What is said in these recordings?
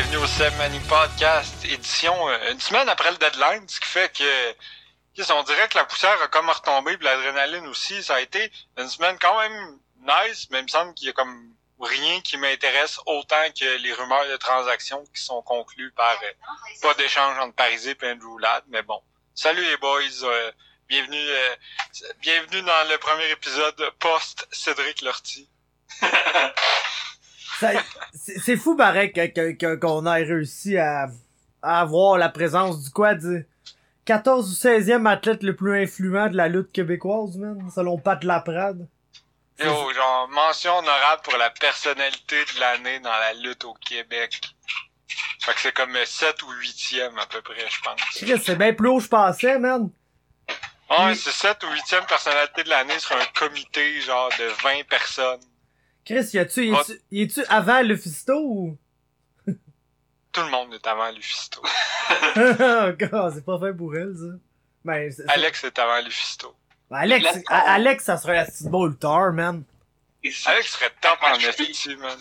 bienvenue au Seb Money Podcast, édition euh, une semaine après le deadline, ce qui fait que on dirait que la poussière a comme retombé, puis l'adrénaline aussi. Ça a été une semaine quand même nice, mais il me semble qu'il y a comme rien qui m'intéresse autant que les rumeurs de transactions qui sont conclues par euh, pas d'échange entre Parisé et Andrew Ladd. Mais bon, salut les boys, euh, bienvenue, bienvenue dans le premier épisode post Cédric Lortie. C'est fou, pareil, qu'on ait réussi à, à avoir la présence du quoi, du 14 ou 16e athlète le plus influent de la lutte québécoise, man, selon Pat Laprade. Et oh, genre, mention honorable pour la personnalité de l'année dans la lutte au Québec. Fait que c'est comme 7 ou 8e à peu près, je pense. C'est bien plus haut que je pensais, man. Ouais, c'est 7 ou 8e personnalité de l'année sur un comité genre de 20 personnes. Chris, y a-tu, y a-tu avant le fisto ou? Tout le monde est avant Lufisto. oh, God, c'est pas fait pour elle, ça. Ben, c'est- c'est- Alex est avant Lufisto. Ben, Alex. A- Alex, ça serait un petit beau lutteur, man. Alex serait top en Ah, esti, man.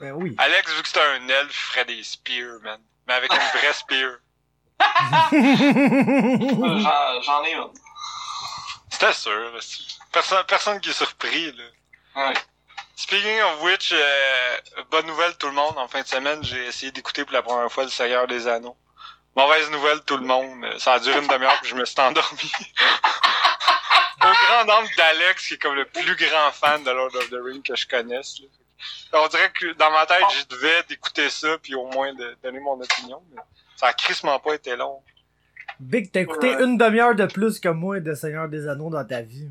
Ben oui. Alex, vu que c'est un elfe, il ferait des spears, man. Mais avec une vraie spear. J'en j'en ai une. C'était sûr. esti. Personne, personne qui est surpris, là. Ouais. Speaking of which, euh, bonne nouvelle tout le monde. En fin de semaine, j'ai essayé d'écouter pour la première fois Le Seigneur des Anneaux. Mauvaise nouvelle tout le monde. Ça a duré une demi-heure puis je me suis endormi. Au grand nombre d'Alex, qui est comme le plus grand fan de Lord of the Rings que je connaisse. là. On dirait que dans ma tête, je devais d'écouter ça puis au moins de donner mon opinion. mais ça a crissement pas été long. Big, t'as écouté Ouais. une demi-heure de plus que moi de Seigneur des Anneaux dans ta vie.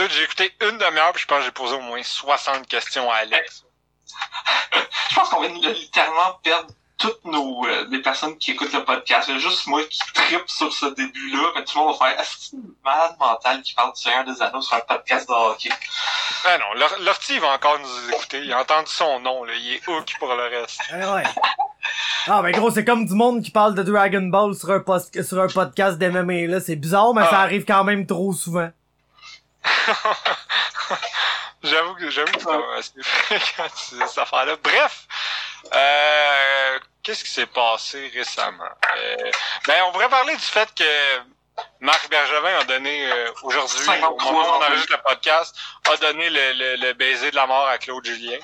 Dude, j'ai écouté une demi-heure puis je pense que j'ai posé au moins 60 questions à Alex. Je pense qu'on vient de littéralement perdre toutes nos euh, les personnes qui écoutent le podcast. Il y a juste moi qui tripe sur ce début-là, mais tout le monde va faire Est-ce que c'est une malade mentale qui parle du Seigneur des Anneaux sur un podcast de hockey? Ah non, Lor- Lortie va encore nous écouter. Il a entendu son nom, là. Il est hook pour le reste. Eh ouais. Ah, ben gros, c'est comme du monde qui parle de Dragon Ball sur un, post- sur un podcast d'MMA, là. C'est bizarre, mais Ah. ça arrive quand même trop souvent. j'avoue que j'avoue que c'est quand même assez fréquent, ces cette affaire-là. Bref, euh, qu'est-ce qui s'est passé récemment? Euh, ben, on pourrait parler du fait que Marc Bergevin a donné euh, aujourd'hui, au 53 moment où on enregistre le podcast, a donné le, le, le baiser de la mort à Claude Julien.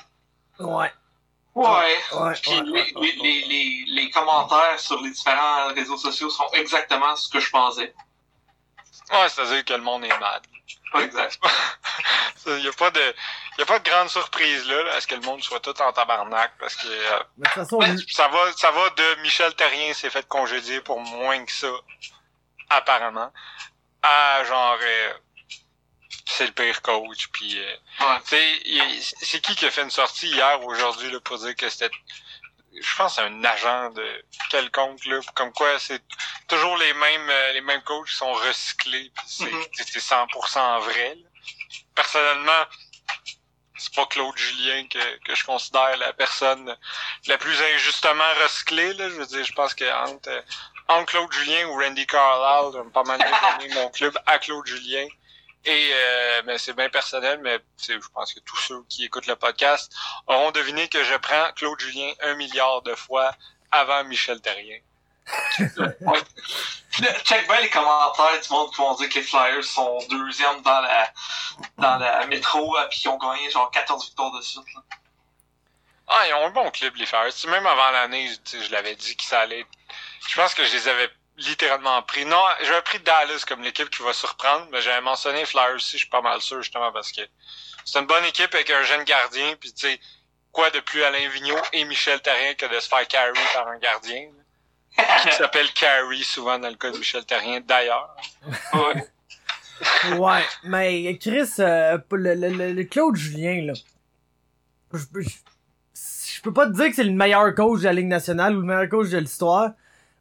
Ouais. Ouais. Ouais, Puis ouais, les, ouais, les, les, les, les commentaires sur les différents réseaux sociaux sont exactement ce que je pensais. Ouais, c'est-à-dire que le monde est mad. Pas exact. Il y a pas de, y a pas de grande surprise là, là, à ce que le monde soit tout en tabarnak parce que euh, Mais de toute façon, Ouais. lui- ça va, ça va de Michel Terrien s'est fait congédier pour moins que ça, apparemment, à genre euh, c'est le pire coach puis euh, Ouais. c'est qui qui a fait une sortie hier ou aujourd'hui pour dire que c'était je pense un agent de quelconque là. Comme quoi c'est toujours les mêmes euh, les mêmes coachs qui sont recyclés c'est c'est- c'est 100% vrai là. personnellement c'est pas Claude Julien que, que je considère la personne la plus injustement recyclée là. Je veux dire je pense que entre, euh, entre Claude Julien ou Randy Carlisle pas mal donné mon club à Claude Julien et euh, c'est bien personnel, mais je pense que tous ceux qui écoutent le podcast auront deviné que je prends Claude Julien un milliard de fois avant Michel Terrien. Ouais. Check bien les commentaires du monde qui vont dire que les Flyers sont deuxième dans la dans la métro puis qu'ils ont gagné genre 14 victoires de suite. Là. Ah, ils ont un bon club, les Flyers. Même avant l'année, je l'avais dit que ça allait. Je pense que je les avais littéralement pris. Non, j'avais pris Dallas comme l'équipe qui va surprendre, mais j'avais mentionné Flyers aussi, je suis pas mal sûr, justement, parce que c'est une bonne équipe avec un jeune gardien, puis tu sais, quoi de plus Alain Vigneault et Michel Terrien que de se faire carry par un gardien, là, qui s'appelle carry souvent dans le cas de Michel Terrien, d'ailleurs. Ouais. ouais. Mais Chris, euh, le, le, le, le Claude Julien, là. Je, peux- je, je peux pas te dire que c'est le meilleur coach de la Ligue nationale ou le meilleur coach de l'histoire,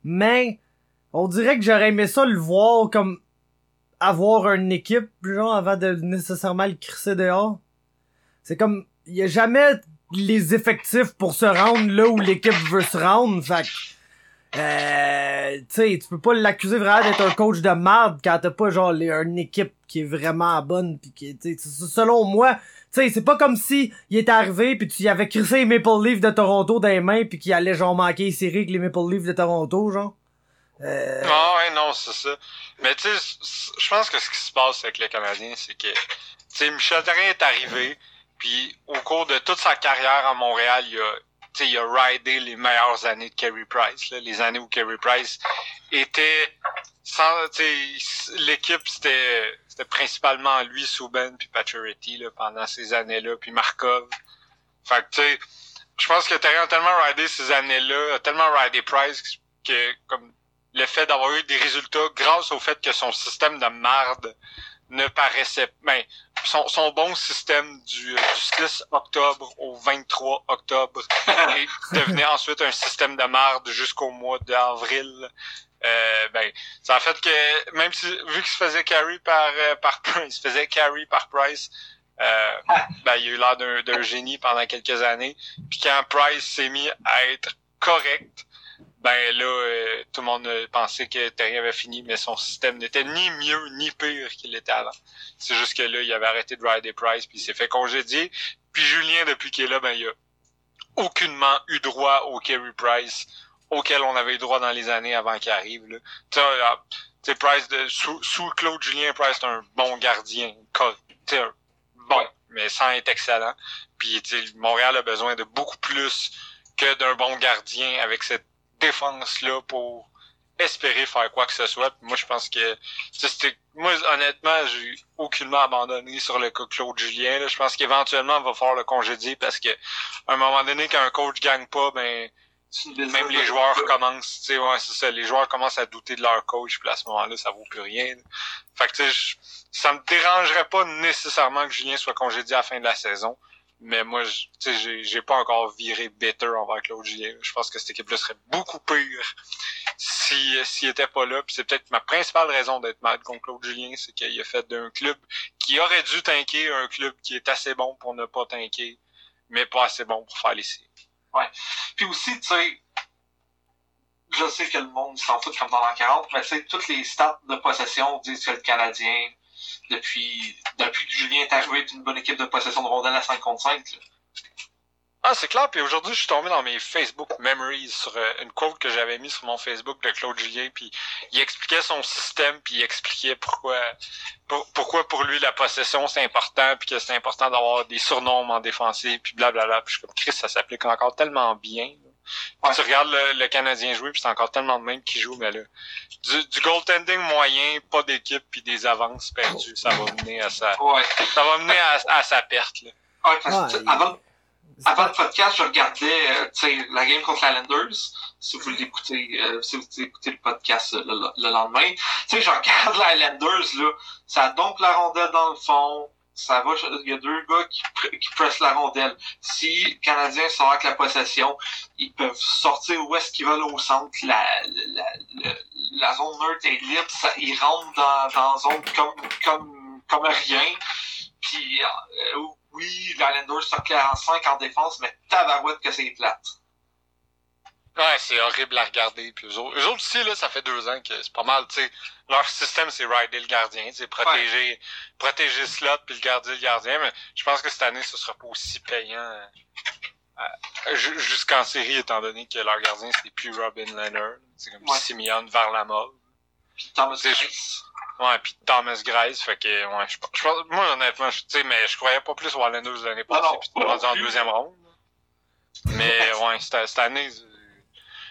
mais on dirait que j'aurais aimé ça le voir comme avoir une équipe, genre, avant de nécessairement le crisser dehors. C'est comme, il y a jamais les effectifs pour se rendre là où l'équipe veut se rendre, fait que, euh, tu sais, tu peux pas l'accuser vraiment d'être un coach de merde quand t'as pas genre une équipe qui est vraiment bonne pis qui, selon moi, tu sais, c'est pas comme si il était arrivé puis tu y avais crissé les Maple Leafs de Toronto dans les mains puis qu'il allait genre manquer les séries avec les Maple Leafs de Toronto, genre. Euh, Ah ouais, non, c'est ça. Mais tu sais, je pense que ce qui se passe avec les Canadiens, c'est que, tu Michel Therrien est arrivé, puis au cours de toute sa carrière à Montréal, il a, il a ridé les meilleures années de Carey Price, là, les années où Carey Price était sans, l'équipe c'était, c'était principalement lui, Souben, puis Pacioretty, là, pendant ces années-là, puis Markov. Fait que, tu sais, je pense que Therrien a tellement ridé ces années-là, a tellement ridé Price que, comme, le fait d'avoir eu des résultats grâce au fait que son système de marde ne paraissait ben, son, son bon système du, euh, du 6 octobre au 23 octobre et devenait ensuite un système de marde jusqu'au mois d'avril. Euh, ben, ça a fait que même si vu qu'il se faisait carry par euh, par il se faisait carry par Price, euh, ben, il a eu l'air d'un d'un génie pendant quelques années. Puis quand Price s'est mis à être correct, ben là, euh, tout le monde euh, pensait que Terry avait fini, mais son système n'était ni mieux ni pire qu'il était avant. C'est juste que là, il avait arrêté de rider Price, puis il s'est fait congédier. Puis Julien, depuis qu'il est là, ben il a aucunement eu droit au Kerry Price auquel on avait eu droit dans les années avant qu'il arrive. Là. Tu sais, euh, tu sais, Price, de, sous, sous Claude Julien, Price est un bon gardien. cor- tu sais, un bon, mais sans être excellent. Puis Montréal a besoin de beaucoup plus que d'un bon gardien avec cette défense-là pour espérer faire quoi que ce soit. Puis moi, je pense que c'était. Moi, honnêtement, j'ai aucunement abandonné sur le cas Claude Julien. Là. Je pense qu'éventuellement, on va falloir le congédier parce que à un moment donné, quand un coach gagne pas, ben même les joueurs commencent, tu sais, ouais, c'est ça, les joueurs commencent à douter de leur coach, puis à ce moment-là, ça vaut plus rien. là. Fait que tu sais, ça me dérangerait pas nécessairement que Julien soit congédié à la fin de la saison. Mais moi, j'ai, j'ai pas encore viré bitter envers Claude Julien. Je pense que cette équipe-là serait beaucoup pire si, s'il était pas là. Puis c'est peut-être ma principale raison d'être mad contre Claude Julien, c'est qu'il a fait d'un club qui aurait dû tanker un club qui est assez bon pour ne pas tanker, mais pas assez bon pour faire les séries. Puis aussi, tu sais, je sais que le monde s'en fout comme dans l'an 40, mais tu sais, toutes les stats de possession disent que le Canadien, depuis, depuis que Julien est arrivé, est une bonne équipe de possession de rondelles à 5 contre 5. là. Ah, c'est clair. Puis aujourd'hui, je suis tombé dans mes Facebook Memories sur euh, une quote que j'avais mis sur mon Facebook de Claude Julien. Puis il expliquait son système, puis il expliquait pourquoi, pour- pourquoi pour lui la possession c'est important, puis que c'est important d'avoir des surnoms en défensif, puis blablabla. Puis je suis comme Chris, ça s'applique encore tellement bien. Ouais. Tu regardes le, le Canadien jouer, puis c'est encore tellement de même qui joue, mais là, du, du goaltending moyen, pas d'équipe, puis des avances perdues, ça va mener à sa, Ouais. ça va mener à, à sa perte. Là. Ouais, parce que avant, avant le podcast, je regardais euh, tu sais, la game contre la Landers. Si vous l'écoutez, euh, si vous écoutez le podcast euh, le, le lendemain. Tu sais, je regarde la Landers, là. Ça dompe la rondelle dans le fond. Ça va, il y a deux gars qui, pr- qui pressent la rondelle. Si les Canadiens sont avec la possession, ils peuvent sortir où est-ce qu'ils veulent au centre. La, la, la, zone neutre est libre. Ils rentrent dans, dans zone comme, comme, comme rien. Puis, euh, oui, la Landers circle en 5 en défense, mais tabarouette que c'est plate. Ouais, c'est horrible à regarder. Puis eux autres, eux autres aussi, là, ça fait deux ans que c'est pas mal, tu sais. Leur système, c'est rider le gardien, c'est protéger, protéger le slot puis le garder le gardien. Mais je pense que cette année, ce sera pas aussi payant euh, euh, ju- jusqu'en série, étant donné que leur gardien, c'est plus Robin Leonard. C'est comme Ouais. Simeon Varlamov. Puis Thomas Price. Ouais, puis Thomas Grice, fait que, ouais, je, je pense- moi, honnêtement, tu sais, mais je croyais pas plus aux Islanders l'année passée, puis rendu en deuxième ronde. Mais, ouais, cette, année,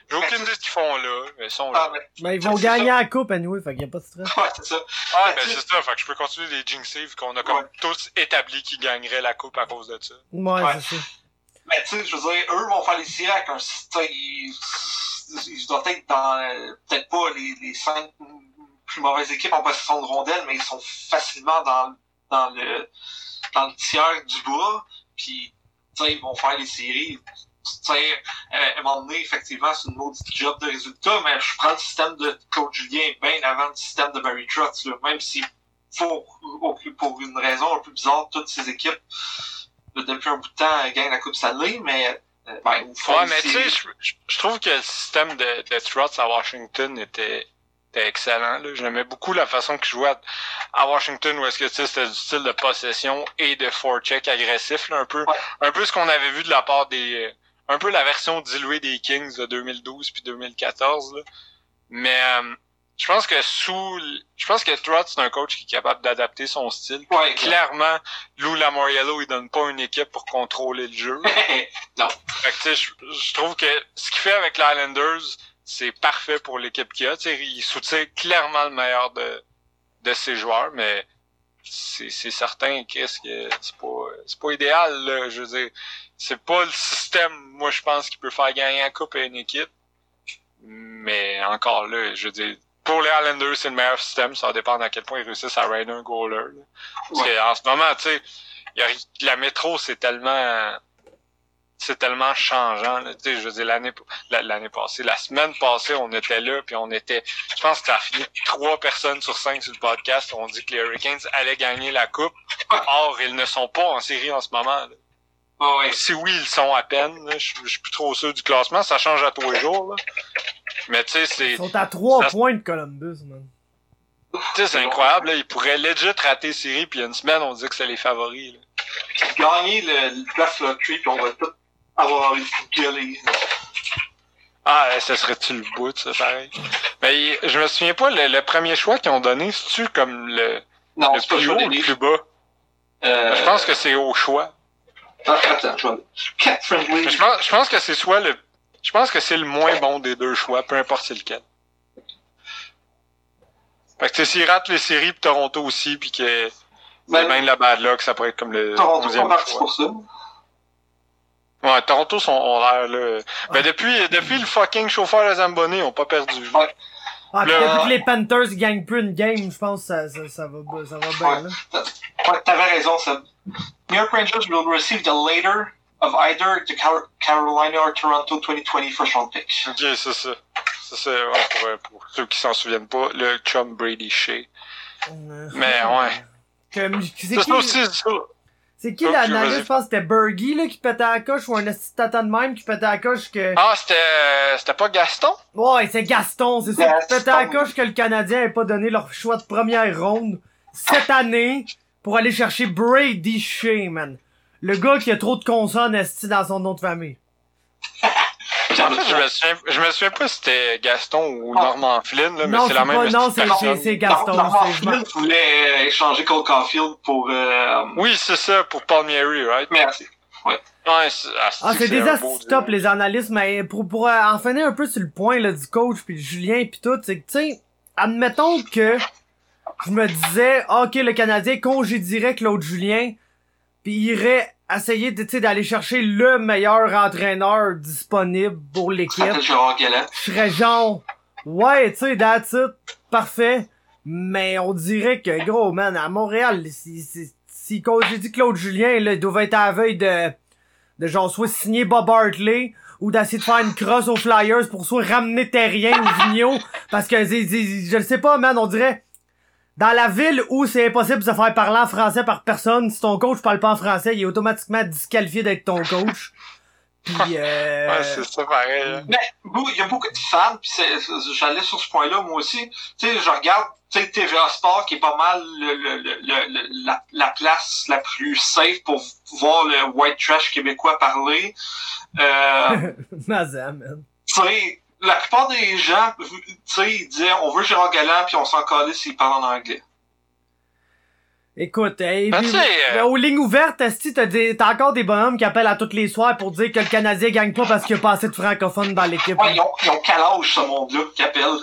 j'ai aucune idée de ce qu'ils font là, mais ils sont Ah, là. mais, Ben, ils vont gagner la coupe, anyway, fait qu'il y a pas de stress. ouais, c'est ça. Ouais, ben c'est ça, fait que je peux continuer les jinxer, vu qu'on a comme Ouais. tous établi qu'ils gagneraient la coupe à cause de ça. Ouais, Ouais. c'est ça. Mais tu sais, je veux dire, eux vont faire les séries avec un système. Ils, ils doivent être dans, euh, peut-être pas les, les cinq plus mauvaises équipes en possession de rondelles, mais ils sont facilement dans, dans le, dans le tiers du bas. Puis, tu sais, ils vont faire les séries. Euh, à un moment donné, effectivement, c'est une maudite job de résultat, mais je prends le système de Claude Julien bien avant le système de Barry Trotz, là, même si pour, pour une raison un peu bizarre, toutes ces équipes, depuis un bout de temps, gagnent la Coupe Stanley, mais Euh, ben, Ouais, mais tu sais, je, trouve que le système de, de Trotz à Washington était, était excellent. J'aimais beaucoup la façon qu'il jouait à, à Washington, où est-ce que tu sais, c'était du style de possession et de forecheck agressif, là, un peu, Ouais. un peu ce qu'on avait vu de la part des, euh, un peu la version diluée des Kings de 2012 puis 2014. Là. Mais euh, je pense que sous, je pense que Trotz c'est un coach qui est capable d'adapter son style. Ouais, Clairement, Lou Lamoriello, il donne pas une équipe pour contrôler le jeu. non. Fait que, tu sais, je, je trouve que ce qu'il fait avec les Islanders, c'est parfait pour l'équipe qu'il a. Tu sais, il soutient clairement le meilleur de, de ses joueurs, mais c'est, certain qu'est-ce que c'est pas, c'est pas idéal, là. Je veux dire, c'est pas le système, moi, je pense, qui peut faire gagner un coupe à une équipe. Mais encore là, je veux dire, pour les Islanders, c'est le meilleur système. Ça va dépendre à quel point ils réussissent à raider un goaler. là. Parce Ouais. que, en ce moment, tu sais, la métro, c'est tellement c'est tellement changeant. Là. Tu sais, je veux dire, l'année la- l'année passée, la semaine passée, on était là, puis on était. Je pense que ça a fini trois personnes sur cinq sur le podcast. ont dit que les Hurricanes allaient gagner la coupe. Or, ils ne sont pas en série en ce moment. là. Ouais, ouais. Si oui, ils sont à peine. là. Je je suis plus trop sûr du classement. Ça change à tous les jours. Là. Mais tu sais, c'est Ils sont à 3 Ça- points de Columbus, man. tu sais, c'est incroyable. Là. Ils pourraient legit rater série, puis il y a une semaine, on dit que c'est les favoris. Là. Gagner le, le Draft Lottery, puis on va tout avoir envie de gueuler. Ah, ça serait-tu le bout, ça, pareil? Mais je me souviens pas, le, le premier choix qu'ils ont donné, c'est-tu comme le, Non, le c'est plus haut ou le plus bas? Euh, Je pense que c'est au choix. ah, attends, je vais... Cat Friendly. Mais Je pense, je pense que c'est soit le... Je pense que c'est le moins bon des deux choix, peu importe c'est lequel. Fait que tu sais, s'ils ratent les séries, pis Toronto aussi, puis que c'est Ben, bien de la bad luck, ça pourrait être comme le Toronto 11e sont partis choix. pour ça. Ouais, Toronto sont ont l'air là. Ben depuis, depuis le fucking chauffeur de Zamboni, ils ont pas perdu. Ouais. Ah, Le- depuis que les Panthers gagnent plus une game, je pense que ça, ça, ça va, ça va bien. Ouais, t'avais raison, Seb. New York Rangers will receive the later of either the Car- Carolina or Toronto 2020 first round pick. Ok, c'est ça. C'est ça, ouais, pour, euh, pour ceux qui s'en souviennent pas, le chum Brady Shea. Mais ouais. Comme, c'est C'est ça qui, aussi, ça. C'est qui Ok, l'analyste, vas-y. je pense que c'était Bergie, là, qui pétait à la coche, ou un assistant de même qui pétait à la coche que... Ah, c'était, c'était pas Gaston? Ouais, c'est Gaston, c'est ça, qui pétait à la coche que le Canadien ait pas donné leur choix de première ronde cette année pour aller chercher Brady Shea, man. Le gars qui a trop de consonnes dans son nom de famille. Je me souviens, je me souviens pas si c'était Gaston ou Ah. Norman Flynn, là, mais c'est la même non, c'est- personne. c'est- c'est Gaston. Norman Flynn voulait échanger Cole Caulfield pour... Euh... Oui, c'est ça, pour Palmieri, right? Merci. Ouais, c'est, Ah, c'est beau assis top, les analystes, mais pour, pour euh, en finir un peu sur le point là, du coach puis de Julien puis tout, c'est que, tu sais, admettons que je me disais, ah, ok, le Canadien congédierait Claude Julien, puis irait essayer de, tu sais, d'aller chercher le meilleur entraîneur disponible pour l'équipe. Je serais genre, ouais, tu sais, that's it, parfait. Mais on dirait que, gros, man, à Montréal, si, si, si j'ai dit Claude Julien, là, il doit être à la veille de, de genre, soit signer Bob Hartley, ou d'essayer de faire une crosse aux Flyers pour soit ramener Terrien ou Vigneault, parce que, je le sais pas, man, on dirait, dans la ville où c'est impossible de se faire parler en français par personne, si ton coach parle pas en français, il est automatiquement disqualifié d'être ton coach. Puis, euh... Ouais, c'est ça, pareil. hein. Mais il y a beaucoup de fans, puis c'est- c'est- j'allais sur ce point-là moi aussi. Tu sais, je regarde tu sais, TVA Sport qui est pas mal le, le, le, le- la, la place la plus safe pour voir le white trash québécois parler. Euh, Mazan, man. tu sais, la plupart des gens, tu sais, ils disaient on veut Gérard Galland puis on s'en calait s'il parle en anglais. Écoute, hey, Ben, puis- tu sais, euh, aux lignes ouvertes, t'as encore des bonhommes qui appellent à tous les soirs pour dire que le Canadien gagne pas parce qu'il y a pas assez de francophones dans l'équipe. Ouais, ils ont, ils ont quel âge ce monde-là qui appelle?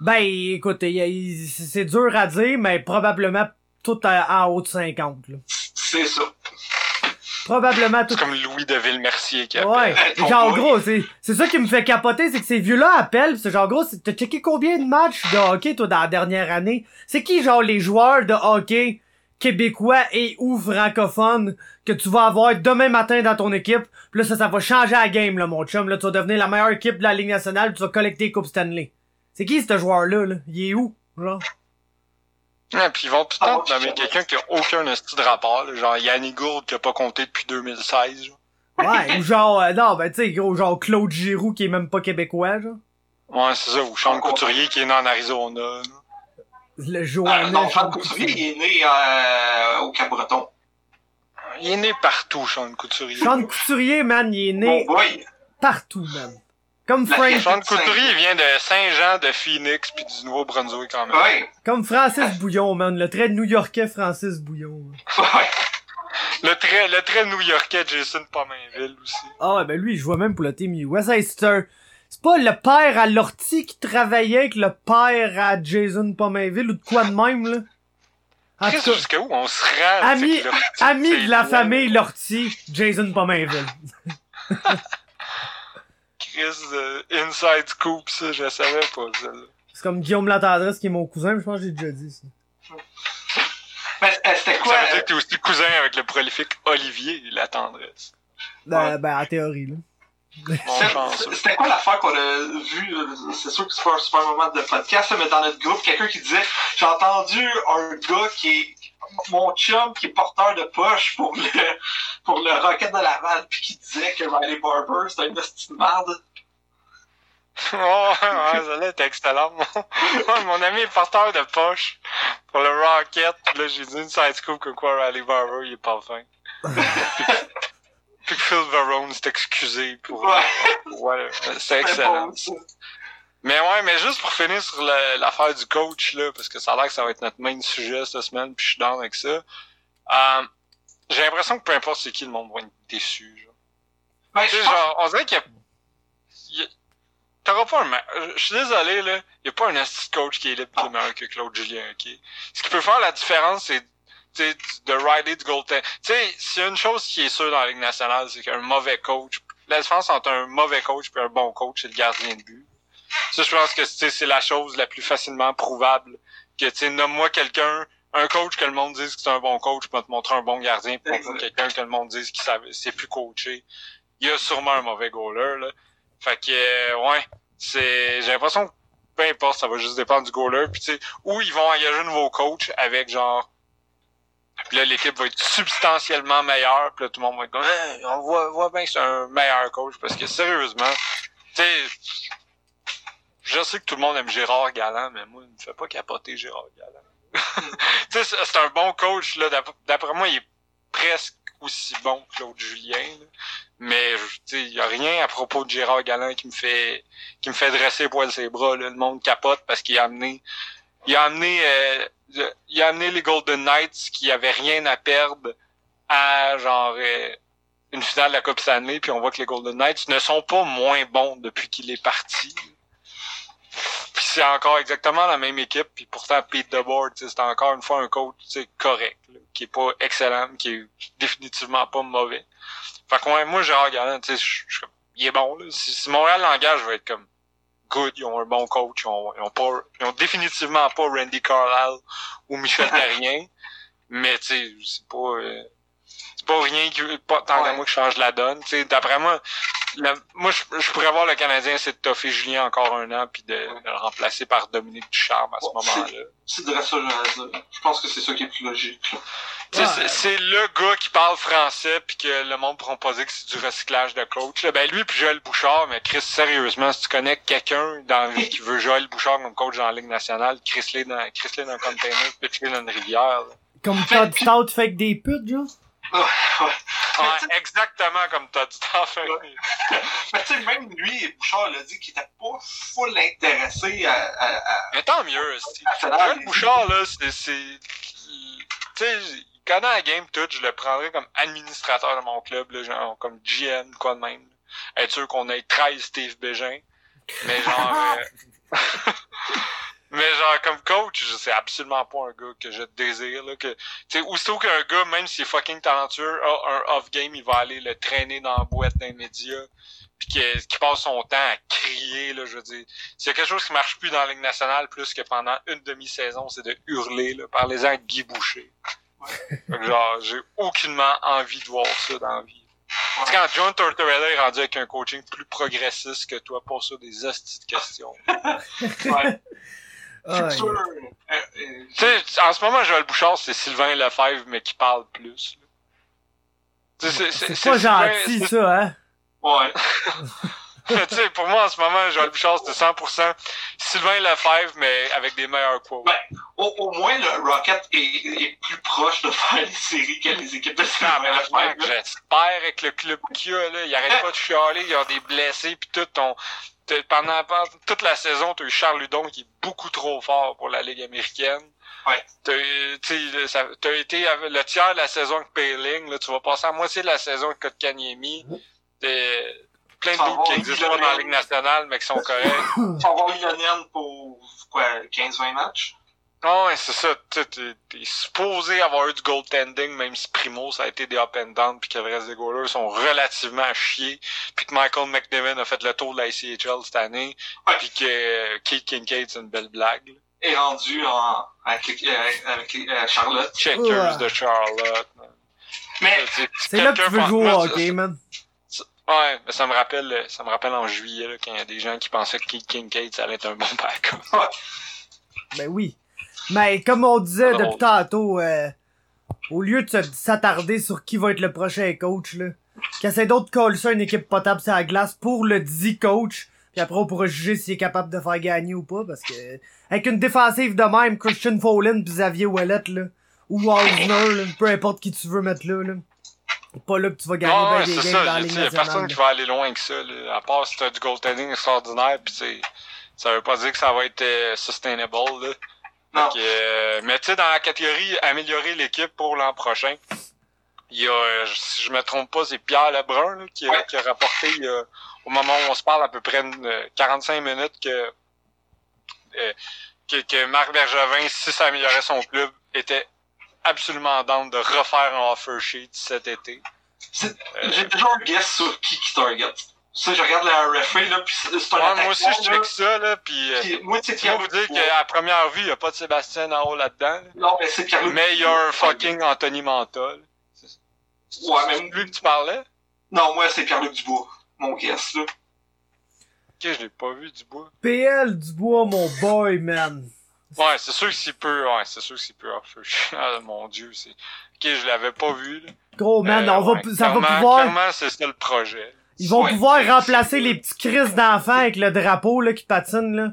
Ben, écoute, c'est dur à dire, mais probablement tout à- en haut de 50, là. C'est ça. Probablement tout. C'est comme Louis de Villemercier qui appelle. Ouais, Oh, genre oui. gros, c'est c'est ça qui me fait capoter, c'est que ces vieux-là appellent, c'est genre gros, t'as checké combien de matchs de hockey toi dans la dernière année? C'est qui genre les joueurs de hockey québécois et ou francophones que tu vas avoir demain matin dans ton équipe? Pis là ça ça va changer la game là mon chum, là tu vas devenir la meilleure équipe de la Ligue nationale, pis tu vas collecter les coupes Stanley. C'est qui ce joueur-là là? Il est où genre? Ouais, puis ils vont tout le temps Ah, quelqu'un qui a aucun esti de rapport, là, genre Yannick Gourde qui a pas compté depuis 2016. genre. Ouais, ou genre, euh, non, ben tu sais, gros, genre Claude Giroux qui est même pas québécois, genre. Ouais, c'est ça, ou Sean Couturier qui est né en Arizona. là. Le Euh, Joannais. non, Sean Couturier, il est né euh, au Cap-Breton. Il est né partout, Sean Couturier. Sean Couturier, man, il est Bon né partout, man. Comme La Frank, Sean il vient de Saint-Jean, de Phoenix, puis du Nouveau-Brunswick quand même. Ouais. comme Francis Bouillon, man. Le très new-yorkais Francis Bouillon. Ouais. Le très, le très new-yorkais Jason Pominville aussi. Ah ouais, ben lui, je vois même pour le team. Hey, c'est un... C'est pas le père à Lortie qui travaillait avec le père à Jason Pomainville ou de quoi de même, là? En Chris, tout cas, jusqu'à où on se rend? Ami- ami de la famille Lortie, Jason Pomainville. Euh, Inside Scoop, ça, je savais pas. C'est comme Guillaume Latendresse qui est mon cousin, mais je pense que j'ai déjà dit ça. Mais euh, c'était quoi? Ça veut dire que t'es aussi cousin avec le prolifique Olivier, la tendresse. Ben, ben, en théorie, là. C'était quoi l'affaire qu'on a vue? euh, C'est sûr que c'est pas un super moment de podcast, mais dans notre groupe, quelqu'un qui disait J'ai entendu un gars qui est mon chum qui est porteur de poche pour le pour le Rocket de Laval puis qui disait que Riley Barber c'était une de merde. Oh, ouais, ça là était excellent. Ouais, mon ami est porteur de poche pour le Rocket. Puis Là, j'ai dit une side scoop que quoi, Riley Barber, il est pas fin. Puis que Phil Varone s'est excusé pour... Ouais. Ouais, c'était C'était excellent. Mais ouais, mais juste pour finir sur l'affaire du coach, là, parce que ça a l'air que ça va être notre main sujet cette semaine, puis je suis down avec ça. Euh, j'ai l'impression que peu importe c'est qui, le monde va être déçu. Genre. Ben, Tu sais, genre, on dirait qu'il y a... T'auras pas un... ma- Je suis désolé, là. Il y a pas un assist coach qui est libre qui est meilleur que Claude Julien, ok? Ce qui peut faire la différence, c'est de rider du goaltend. Tu sais, s'il y a une chose qui est sûre dans la Ligue nationale, c'est qu'un mauvais coach... La différence entre un mauvais coach et un bon coach, c'est le gardien de but. Ça, je pense que c'est la chose la plus facilement prouvable. Que, tu sais, nomme-moi quelqu'un, un coach que le monde dise que c'est un bon coach, pour te montrer un bon gardien, Exact. quelqu'un que le monde dise qu'il c'est plus coaché. Il y a sûrement un mauvais goaler, là. Fait que, euh, ouais, c'est, j'ai l'impression que peu importe, ça va juste dépendre du goaler, puis tu sais, ou ils vont engager un nouveau coach avec genre, puis là, l'équipe va être substantiellement meilleure, puis là, tout le monde va être comme, on voit, voit bien que c'est un meilleur coach, parce que sérieusement, tu sais, je sais que tout le monde aime Gérard Galland, mais moi, il me fait pas capoter Gérard Galland. tu sais, c'est un bon coach, là. D'ap- D'après moi, il est presque aussi bon que Claude Julien, là. Mais, il y a rien à propos de Gérard Galland qui me fait, qui me fait dresser les poils ses bras, là. Le monde capote parce qu'il a amené, il a amené, euh, il a amené les Golden Knights qui avaient rien à perdre à, genre, euh, une finale de la Coupe Stanley, puis on voit que les Golden Knights ne sont pas moins bons depuis qu'il est parti. Puis c'est encore exactement la même équipe, puis pourtant Pete DeBoard, c'est encore une fois un coach correct, là, qui est pas excellent, qui est définitivement pas mauvais. Fait que ouais, moi j'ai regardé, tu sais, je- je- il est bon. Là. Si, si Montréal l'engage, je vais être comme good, ils ont un bon coach, ils ont, ils ont pas, ils ont définitivement pas Randy Carlisle ou Michel Terrien, mais tu sais, c'est pas, euh, c'est pas rien qui, pas tant qu'à Ouais. moi qui change la donne. Tu sais, d'après moi, le- moi je, je pourrais voir le Canadien essayer de toffer Julien encore un an puis de, de le remplacer par Dominique Ducharme à ce Ouais, moment-là. C'est de ça. Je pense que c'est ça qui est plus logique. là. Tu sais, Ouais. c'est- le gars qui parle français puis que le monde pourra pas dire que c'est du recyclage de coach. Là. Ben lui puis Joël Bouchard, mais Chris, sérieusement, si tu connais quelqu'un dans la vie qui veut Joël Bouchard comme coach dans la Ligue nationale, Chris-les dans, Chris-les dans un container, pitch-les dans une rivière. là. Comme Todd Stout fait que des putes, genre? Ouais, ouais. Ouais, exactement comme t'as dit en fait. Mais tu sais, même lui, Bouchard l'a dit qu'il était pas full intéressé à. à, à... Mais tant mieux. Joël Bouchard, là, c'est, tu sais, il connaît la game toute, je le prendrais comme administrateur de mon club, là, genre, comme GM, quoi de même. Être sûr qu'on ait 13 Steve Bégin. Mais genre, euh, mais genre, comme coach, je- c'est absolument pas un gars que je désire, là, que, tu sais, aussitôt qu'un gars, même s'il est fucking talentueux, a un off-game, il va aller le traîner dans la boîte dans les médias, puis qu'il qu'il passe son temps à crier, là, je veux dire. S'il y a quelque chose qui marche plus dans la Ligue nationale plus que pendant une demi-saison, c'est de hurler, là. Parlez-en à Guy Boucher. Genre, j'ai aucunement envie de voir ça dans la vie. Quand John Tortorella est rendu avec un coaching plus progressiste que toi, pas ça des hosties de questions. Ouais. Ah, Futur. euh, euh, tu sais, en ce moment, Joël Bouchard, c'est Sylvain Lefebvre, mais qui parle plus. C'est pas Sylvain- gentil, ça, hein? Ouais. tu sais, pour moi, en ce moment, Joël Bouchard, c'est 100% Sylvain Lefebvre, mais avec des meilleurs quotes. Ouais. Au, au moins, le Rocket est, est plus proche de faire les séries que les équipes de Sylvain Tabarnak, Lefebvre. là. J'espère avec le club qu'il y a, là. Ils arrêtent pas de chialer, ils ont des blessés, pis tout. On, pendant, pendant toute la saison, t'as eu Charles Ludon qui est beaucoup trop fort pour la Ligue américaine. Ouais. T'as eu- tu sais, ça- t'as été avec le tiers de la saison avec Payling, là. Tu vas passer à moitié de la saison avec Kotkaniemi. Plein de doutes qui existent pas dans la. Ligue nationale, mais qui sont corrects. Tu vas avoir Lionel pour, quoi, 15-20 matchs? Ah ouais, c'est ça. Tu sais, T'es t'es supposé avoir eu du goaltending, même si Primo, ça a été des up and down, puis que le reste des goalers sont relativement à chier, puis que Michael McNevin a fait le tour de la ICHL cette année, Ouais. puis que euh, Keith Kincaid, c'est une belle blague. là. Est rendu en, avec, les- euh, avec les- euh, Charlotte. Checkers Ouais. de Charlotte. Mais, C'est là que tu veux jouer au hockey, man. Ouais, mais ça me rappelle, ça me rappelle en juillet, là, quand il y a des gens qui pensaient que Keith Kincaid, ça allait être un bon backup. Ben oui. Mais comme on disait Alors. depuis tantôt, euh, au lieu de s'attarder sur qui va être le prochain coach, là, qu'essaie d'autres coller ça une équipe potable sur la glace pour le dit coach. Puis après, on pourra juger s'il est capable de faire gagner ou pas, parce que avec une défensive de même, Christian Folin pis Xavier Ouellet, là, ou là, peu importe qui tu veux mettre là, là. Pas là que tu vas gagner Ah ben des games dans ça. la Il Ligue y a personne qui va aller loin que ça, là, à part si t'as du goaltending extraordinaire, pis tu sais, ça veut pas dire que ça va être euh, sustainable, là. Que, euh, mais tu sais, dans la catégorie améliorer l'équipe pour l'an prochain, il y a, euh, si je me trompe pas, c'est Pierre Lebrun là, qui, a- Ouais. qui a rapporté a- au moment où on se parle à peu près une, euh, 45 minutes que, euh, que, que Marc Bergevin, si ça améliorait son club, était absolument down de refaire un offer sheet cet été. Euh, J'ai déjà un guess sur qui qui target. Ça, je regarde la referee, là, pis c'est c'est un ouais, moi aussi, je check ça, là, pis euh, puis moi, c'est je tiens à Pierre vous dire qu'à première vue, il n'y a pas de Sébastien en haut là-dedans, là. Non, mais c'est Pierre mais il y a un fucking Anthony Manta, là. Ouais, mais- C'est lui que tu parlais? Non, moi, c'est Pierre-Luc Dubois. Mon guess, là. Ok, je l'ai pas vu du bois. PL Dubois, mon boy, man. Ouais, c'est sûr que s'il peut, ouais, c'est sûr que s'il peut offer. Ah, mon dieu, c'est. Ok, je l'avais pas vu, là. Gros, man, Euh, on va, ouais, ça va pouvoir... Clairement, c'est ça le projet. Ils vont Ouais. pouvoir remplacer les petits crises d'enfants avec le drapeau là qui patine là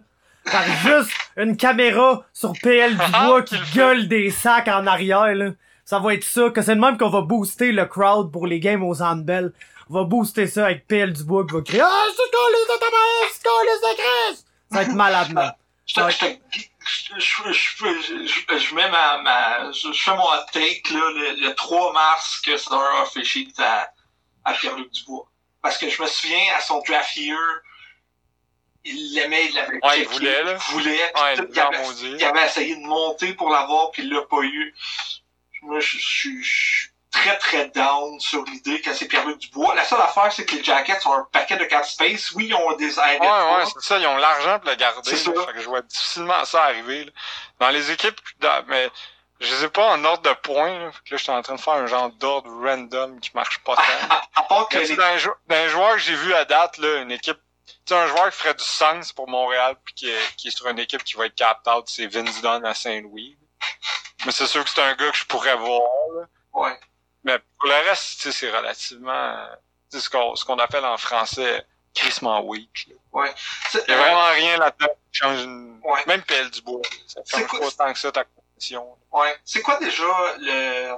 par juste une caméra sur PL Dubois qui gueule des sacs en arrière là. Ça va être ça, que c'est de même qu'on va booster le crowd pour les games aux Handbell. On va booster ça avec PL Dubois qui va crier Ah, c'est quoi les de ta mère, c'est de Chris? Ça va être malade, man. Je, mets ma, ma je, fais mon take là, le, le 3 mars que un off sheet à, à Pierre-Luc Dubois. Parce que je me souviens à son draft year, il l'aimait, il l'avait Ouais, il voulait, là. Il voulait, puis Ouais, tout, il avait, maudire. il avait essayé de monter pour l'avoir, puis il l'a pas eu. Moi, je, suis- très très down sur l'idée que c'est Pierre-Luc Dubois. La seule affaire, c'est que les Jackets ont un paquet de cap space. Oui, ils ont des. Ouais, ouais, c'est ça, ils ont l'argent pour le garder. C'est ça. Fait que je vois difficilement ça arriver, là. Dans les équipes, dans- mais je ai pas en ordre de points, là. Que là, je suis en train de faire un genre d'ordre random qui marche pas tant. à, part que sais, les dans, les joueurs que j'ai vu à date, là, une équipe, tu sais, un joueur qui ferait du sens pour Montréal puis qui est, qui est sur une équipe qui va être capped out, c'est Vince Dunn à Saint-Louis. Mais c'est sûr que c'est un gars que je pourrais voir, là. Ouais. Mais pour le reste, tu sais, c'est relativement, sais, ce qu'on, ce qu'on appelle en français, crissement weak, là. c'est- Il y a vraiment rien là-dedans qui change une, Ouais. même PL du bois. Ça C'est change pas tant que ça ta Ouais. C'est quoi déjà le.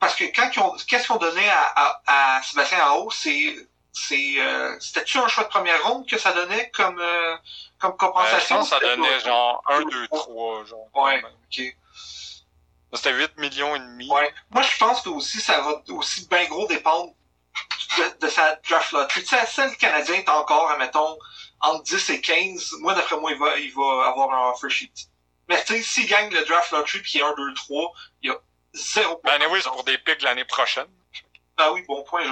Parce que quand ils ont. Qu'est-ce qu'ils ont donné à, à, à Sébastien Ao, c'est. C'est. Euh, C'était-tu un choix de première ronde que ça donnait comme, euh, comme Euh, je compensation? pense que ça donnait genre 1, 2, 3, genre. Ouais. Ok. C'était 8 millions et demi. Ouais. Moi, je pense que aussi, ça va aussi bien gros dépendre de, de sa draft lottery. Tu sais, celle Canadien est encore, admettons, entre 10 et 15. Moi, d'après moi, il va, il va avoir un offer sheet. Mais tu sais, s'il gagne le draft lottery puis qu'il y a un 2, 3, il y a zéro Ben, anyway, c'est pour des pics l'année prochaine. Ah oui, bon point.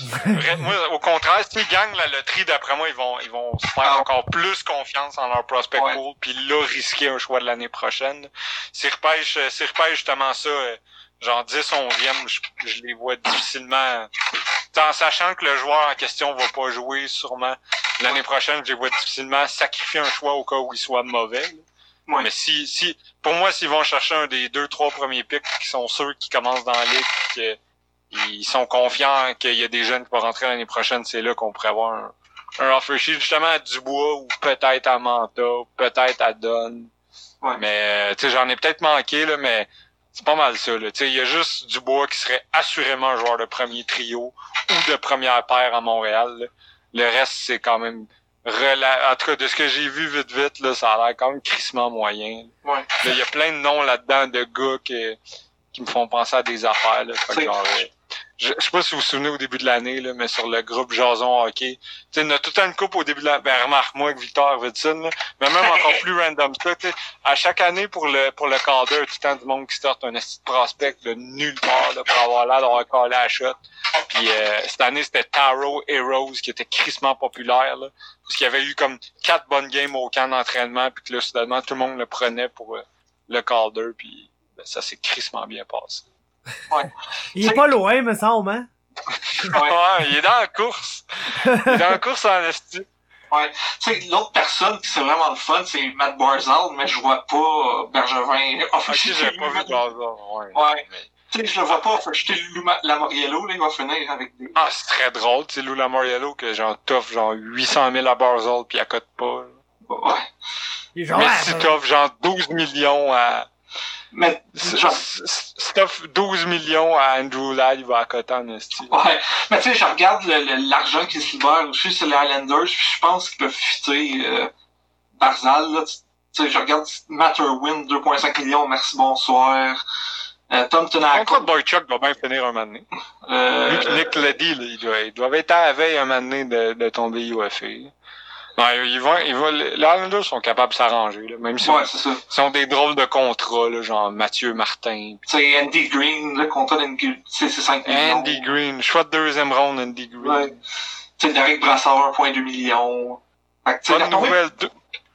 Vrai- moi, au contraire, s'ils gagnent la loterie, d'après moi, ils vont, ils vont se faire Ah. encore plus confiance en leur prospect Ouais. pool, puis là, risquer un choix de l'année prochaine. S'ils repêchent, euh, s'ils repêchent justement ça, euh, genre 10, 11e, je, je les vois difficilement. En sachant que le joueur en question va pas jouer sûrement l'année prochaine, je les vois difficilement sacrifier un choix au cas où il soit mauvais. là. Ouais. Mais si, si, pour moi, s'ils vont chercher un des deux, trois premiers picks qui sont ceux qui commencent dans la ligue, que ils sont confiants qu'il y a des jeunes qui vont rentrer l'année prochaine, c'est là qu'on pourrait avoir un, un offer sheet justement à Dubois ou peut-être à Manta, peut-être à Don. Ouais. Mais tu sais, j'en ai peut-être manqué là, mais c'est pas mal ça. Là. Tu sais, il y a juste Dubois qui serait assurément un joueur de premier trio ou de première paire à Montréal. là. Le reste, c'est quand même rela... En tout cas, de ce que j'ai vu vite vite, là, ça a l'air quand même crissement moyen. Ouais. Il y a plein de noms là-dedans de gars qui, qui me font penser à des affaires. Là. Genre, euh, je, je sais pas si vous vous souvenez au début de l'année, là, mais sur le groupe Jason Hockey, tu sais, a tout le temps une coupe au début de l'année. Ben, remarque-moi avec Victor Arvidsson, là. Mais même encore plus random que ça. À chaque année, pour le, pour le Calder, tout le temps du monde qui sort un esti de prospect de nulle part, là, pour avoir l'air d'avoir collé à la shot. Puis, euh, cette année, c'était Taro Rose qui était crissement populaire, là. Parce qu'il y avait eu comme quatre bonnes games au camp d'entraînement, puis que là, soudainement, tout le monde le prenait pour euh, le Calder, puis ben, ça s'est crissement bien passé. Il est pas loin, me semble, hein? Ouais, il est dans la course. Il est dans la course en esti. Ouais. Tu sais, l'autre personne qui c'est vraiment le fun, c'est Matt Barzal, mais je vois pas Bergevin Ok, officier. j'avais pas vu Barzal, ouais. Ouais. Mais- Tu sais, je le vois pas jeter Lou Lamoriello, là, il va finir avec des... Ah, c'est très drôle, tu sais, Lou Lamoriello, que genre t'offres genre 800 000 à Barzal pis il accote pas. là. Ouais. Mais si t'offres genre 12 millions à... Mais, genre, t'offres 12 millions à Andrew Ladd, il va accoter en esti. ouais. Mais tu sais, je regarde l'argent qui se libère aussi sur les Islanders, puis je pense qu'ils peuvent fitter euh, Barzal, là. Tu sais, je regarde Matt Irwin, 2,5 millions, merci, bonsoir. Euh, Tom Le contrat de Boychuk va bien finir un moment donné. euh, pis Nick l'a dit, là, ils doivent être à la veille un moment donné de, de tomber UFA. Non, ils vont, ils vont, les Islanders sont capables de s'arranger, là, même si ouais, c'est ça. ils ont des drôles de contrats, là, genre Mathieu Martin. Sais, Andy Green, le contrat d'Andy, c'est c'est 5 millions. Andy Green, choix de deuxième ronde, Andy Green. Ouais. Tu sais, Derek Brassard, 1,2 millions. Bonne nouvelle, deux,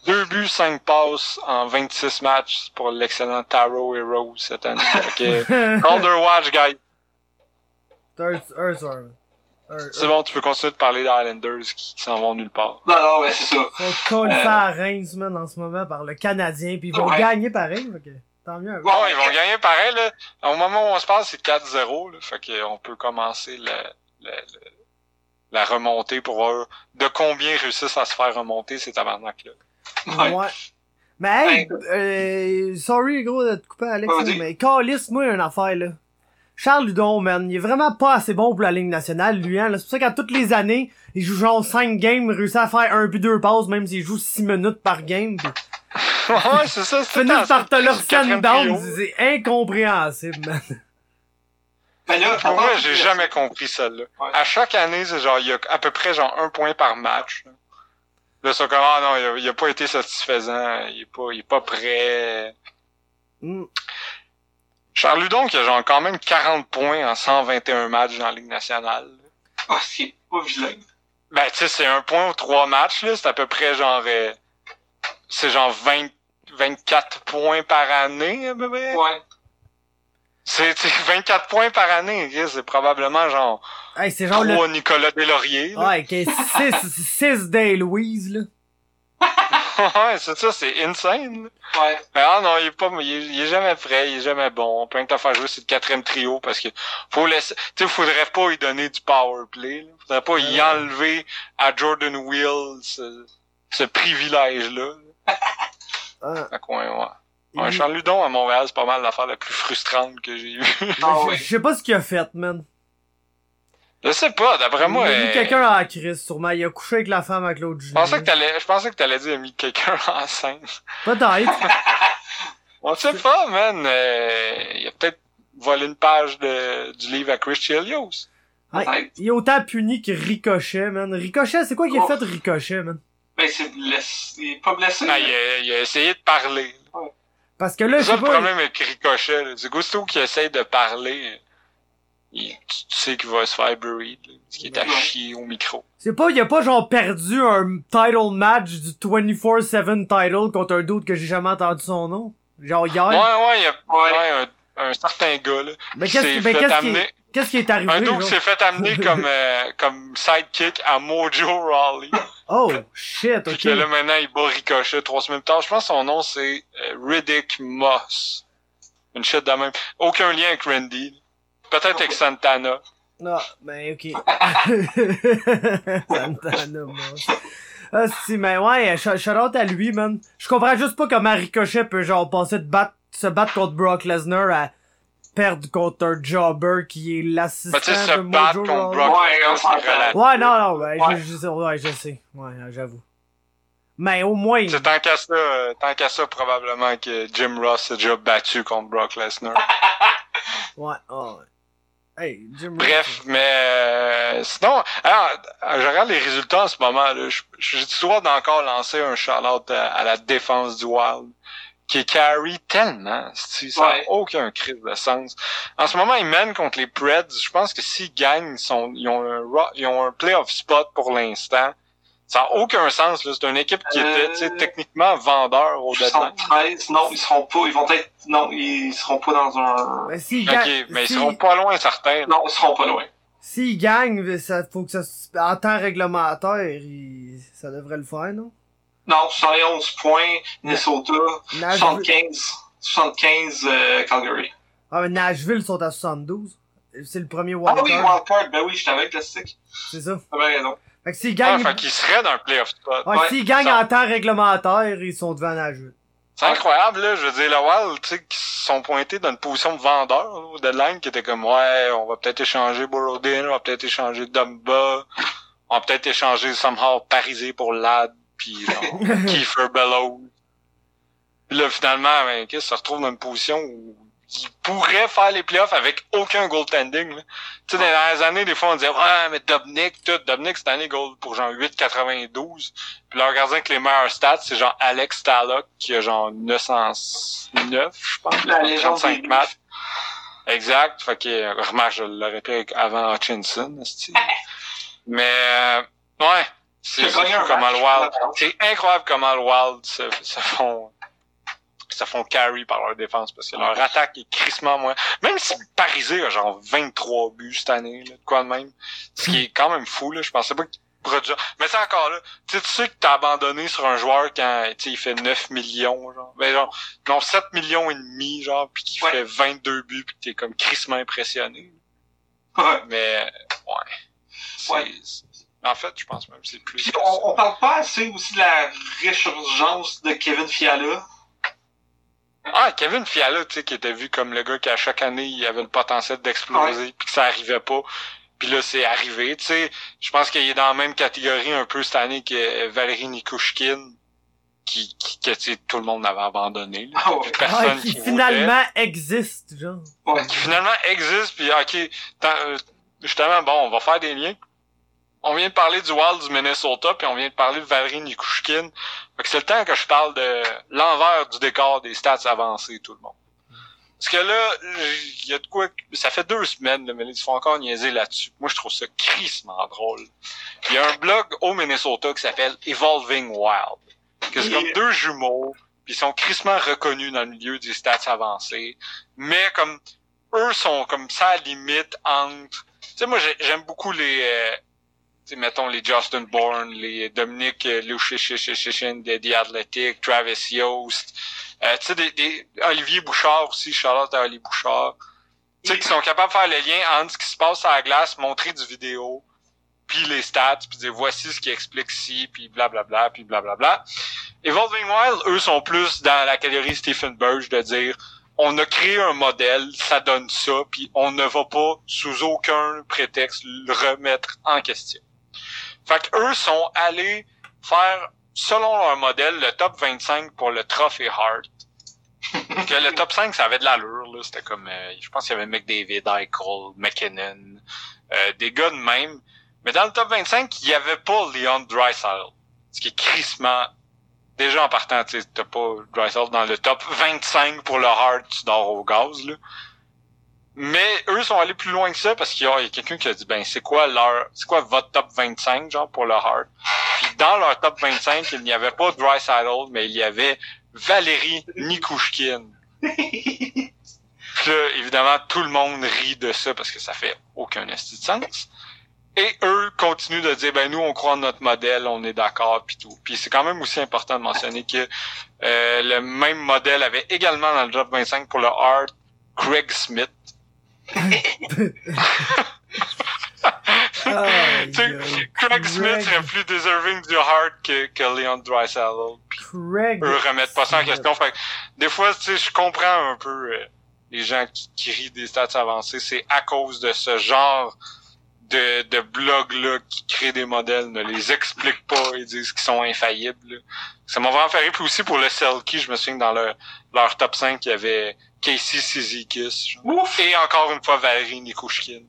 deux buts, cinq passes en 26 matchs pour l'excellent Taro et Rose cette année. Fait que, Calder Watch, guys. Un- C'est bon, tu peux continuer de parler des Islanders qui, qui s'en vont nulle part. Non, non, mais c'est ça. Ils sont collés à Reims, man, en ce moment, par le Canadien, pis ils vont Ouais. gagner pareil, fait que, tant mieux. Bon, Bon, ils vont gagner pareil, là. Au moment où on se parle, c'est 4-0, là. Fait qu'on peut commencer le, le- le- la remontée pour voir de combien ils réussissent à se faire remonter ces tabarnak-là. Ouais. Ouais. Mais hey, euh, sorry gros de te couper Alex, Ouais, mais Calis, moi une affaire là. Charles Ludon, man, il est vraiment pas assez bon pour la Ligue nationale, lui, hein. C'est pour ça qu'à toutes les années, il joue genre 5 games, réussit à faire un but, deux passes, même s'il joue 6 minutes par game. pis ouais, c'est ça, c'est temps par ça. te leur C'est incompréhensible, man. Mais là, Pour avant- moi, j'ai jamais compris celle-là. Ouais. À chaque année, c'est genre, il y a à peu près genre un point par match. Là, là c'est comme, ah non, il a, il a pas été satisfaisant, il est pas, il est pas prêt. Mm. Charles Ludon qui a genre quand même 40 points en 121 matchs dans la Ligue nationale. Ah, c'est pas vilain. Ben, tu sais, c'est un point aux trois matchs, là. C'est à peu près genre, euh, c'est genre 20, 24 points par année, à peu près. Ouais. C'est, c'est 24 points par année, c'est probablement genre Hey, c'est genre le... trois Nicolas Deslauriers. là. Ouais, que 6, 6 Day Louise, là. ouais, c'est ça, c'est insane. là. Ouais. Mais ah non, il est pas, il est, il est jamais prêt, il est jamais bon. Peut que faire jouer sur le quatrième trio parce que faut laisser, tu sais, faudrait pas lui donner du power play. Là. Faudrait pas y enlever à Jordan Will ce, ce privilège-là. Ah, que, ouais, ouais. Ouais, il- Charles Ludon à Montréal, c'est pas mal l'affaire la plus frustrante que j'ai eue. Ah, ouais. je sais pas ce qu'il a fait, man. Je sais pas, d'après moi, il a mis euh, quelqu'un à la crise, sûrement. Il a couché avec la femme à Claude je pensais que t'allais, je pensais que t'allais dire mis quelqu'un enceinte. Peut-être. On sait pas, man. Euh, il a peut-être volé une page de, du livre à Chris Chelios. Ouais, Ouais. il est autant puni que Ricochet, man. Ricochet, c'est quoi qu'il a Oh. fait Ricochet, man? Ben, c'est blessé. Il est pas blessé. Ah, il, a, il a essayé de parler. Parce que là, C'est je ça sais le pas. problème avec Ricochet. là. C'est Gusto qui essaye de parler. Il- tu, sais qu'il va se faire buried. Là, parce qu'il est à chier au micro. C'est pas, il a pas genre perdu un title match du 24-7 title contre un doute que j'ai jamais entendu son nom? Genre hier? Ouais, ouais, il y a Ouais. ouais, un, un certain gars, là. mais qui qu'est-ce qui, ben, qui, amener- qu'est-ce qui est arrivé? Un qui s'est fait amener comme, euh, comme sidekick à Mojo Rawley. Oh, shit, Puis ok. que là, maintenant, il bat Ricochet trois semaines plus tard. Je pense que son nom, c'est euh, Riddick Moss. Une shit de même. Aucun lien avec Randy. Peut-être avec Santana. Non, ben ok. Santana, Moss. Ah, si, mais ouais, out à lui, man. Je comprends juste pas comment Ricochet peut, genre, passer de battre, se battre contre Brock Lesnar à perdre contre un jobber qui est l'assistant Mais tu sais, se de battre Mojo contre Rawley. Brock Ouais, non, non, ouais, Ouais. Je, je sais, ouais, je sais. Ouais, j'avoue. Mais au moins, C'est tant qu'à ça, euh, tant qu'à ça, probablement que Jim Ross s'est déjà battu contre Brock Lesnar. ouais, oh, ouais. Hey, Jim Ross, Bref, mais euh, sinon, alors, je regarde les résultats en ce moment. là. Je- droit d'encore lancer un shout-out à, à la défense du Wild, qui carry tellement, c'est- ça n'a Ouais. aucun crise de sens. En ce moment, ils mènent contre les Preds. Je pense que s'ils gagnent, ils, sont, ils, ont un, ils ont un playoff spot pour l'instant. Ça n'a aucun sens. C'est une équipe qui était Euh, techniquement vendeur au deadline. 73, non, ils seront pas, ils vont être, non, ils seront pas dans un, Ben, s'il Ok, gagne, mais ils si- seront pas loin certains. non, ils seront pas loin. S'il gagne, ça, faut que ça, se- en temps réglementaire, il- ça devrait le faire, non? Non, 71 points, Minnesota, Nashville, 75, 75, euh, Calgary. ah, mais Nashville sont à 72. C'est le premier Ah wildcard. oui, wildcard, ben oui, j'étais avec le stick. C'est ça. Ah ben raison. Fait que s'ils Ah, gagnent, fait qu'ils seraient dans un playoff spot. ouais, ouais, s'ils gagnent ça- en temps réglementaire, ils sont devant Nashville. C'est incroyable, là. Je veux dire, le Wild, tu sais, qui sont pointés dans une position de vendeur, là, au deadline, qui était comme, ouais, on va peut-être échanger Borodin, on va peut-être échanger Dumba, on va peut-être échanger somehow Parisé pour Lad, puis genre, Kiefer Bellows. Puis là, finalement, ben, qu'est-ce, se retrouve dans une position où il pourrait faire les playoffs avec aucun goaltending. Tu sais, dans les dernières années, des fois, on disait, ouais, mais Dobnik, tout, Dobnik, cette année, goal pour genre 8,92. Puis leur gardien avec les meilleurs stats, c'est genre Alex Tallock, qui a genre 909, je pense. La légende 35 des matchs. Exact. Fait que, euh, remarque, je l'aurais pris avant Hutchinson. Mais, euh, ouais. C'est un comment le Wild, c'est incroyable comment le Wild se, se font, se font carry par leur défense parce que leur attaque est crissement moins. Même si Parisé a genre 23 buts cette année, là, de quoi de même. Ce qui est quand même fou, là. Je pensais pas qu'il produire. Mais c'est encore là. Tu sais, que t'as abandonné sur un joueur quand, tu sais, il fait 9 millions, genre. Ben, genre, non, 7 millions et demi, genre, puis qui Ouais. fait 22 buts puis que t'es comme crissement impressionné. Ouais. Mais, ouais. Ouais. En fait, je pense même que c'est plus. Puis on, on parle pas assez aussi de la résurgence de Kevin Fiala. Ah, Kevin Fiala, tu sais, qui était vu comme le gars qui à chaque année, il avait le potentiel d'exploser, puis que ça arrivait pas. Puis là, c'est arrivé, tu sais. Je pense qu'il est dans la même catégorie un peu cette année que Valérie Nikushkin, qui, qui que, tu sais, tout le monde avait abandonné. là. Ah ouais. Personne Ouais, qui qui voulait. finalement existe, genre. Ouais. qui finalement existe, puis ok, tant- euh, justement, bon, on va faire des liens. On vient de parler du Wild du Minnesota, puis on vient de parler de Valérie Nikushkin. Fait que c'est le temps que je parle de l'envers du décor des stats avancées, tout le monde. Parce que là, il y a de quoi... Ça fait deux semaines, là, mais ils se font encore niaiser là-dessus. Moi, je trouve ça crissement drôle. Il y a un blog au Minnesota qui s'appelle Evolving Wild. Que c'est comme deux jumeaux, puis ils sont crissement reconnus dans le milieu des stats avancées. Mais comme eux sont comme ça à la limite entre. Tu sais, moi j'ai- j'aime beaucoup les. euh, mettons les Justin Bourne, les Dominique Lushichin de The Athletic, Travis Yost. Euh, tu sais, des Olivier Bouchard aussi, Charlotte à Olivier Bouchard. Tu sais, qui sont capables de faire le lien entre ce qui se passe à la glace, montrer du vidéo, puis les stats, puis dire voici ce qui explique ci, puis blablabla, puis blablabla. Evolving Wild, eux, sont plus dans la catégorie Stephen Burge de dire on a créé un modèle, ça donne ça, puis on ne va pas, sous aucun prétexte, le remettre en question. Fait que eux sont allés faire, selon leur modèle, le top 25 pour le Trophy Hart. que le top 5, ça avait de l'allure, là. C'était comme, euh, je pense qu'il y avait McDavid, Eichel, McKinnon, euh, des gars de même. Mais dans le top 25, il y avait pas Leon Draisaitl. Ce qui est crissement déjà en partant, tu t'as pas Drysdale dans le top 25 pour le hard, tu dors au gaz, là. Mais eux sont allés plus loin que ça parce qu'il y a, quelqu'un qui a dit, ben, c'est quoi leur, c'est quoi votre top 25, genre, pour le hard? Puis dans leur top 25, il n'y avait pas Drysdale, mais il y avait Valérie Nikushkin. Puis là, évidemment, tout le monde rit de ça parce que ça fait aucun esti de sens. Et eux continuent de dire, ben nous, on croit en notre modèle, on est d'accord, puis tout. Puis c'est quand même aussi important de mentionner que euh, le même modèle avait également dans le top 25 pour le Hart Craig Smith. Aïe, Tu sais, aïe. Craig Smith serait plus deserving du Hart que, que Leon Draisaitl. Craig. Eux remettent pas ça en question. Fait que des fois, tu sais, je comprends un peu euh, les gens qui, qui rient des stats avancées. C'est à cause de ce genre de, de blog-là qui créent des modèles, ne les expliquent pas et disent qu'ils sont infaillibles. là. Ça m'a vraiment fait rire. Puis aussi pour le Selkie, je me souviens que dans leur, leur top 5, il y avait Casey Sizikis. Et encore une fois, Valérie Nikouchkin.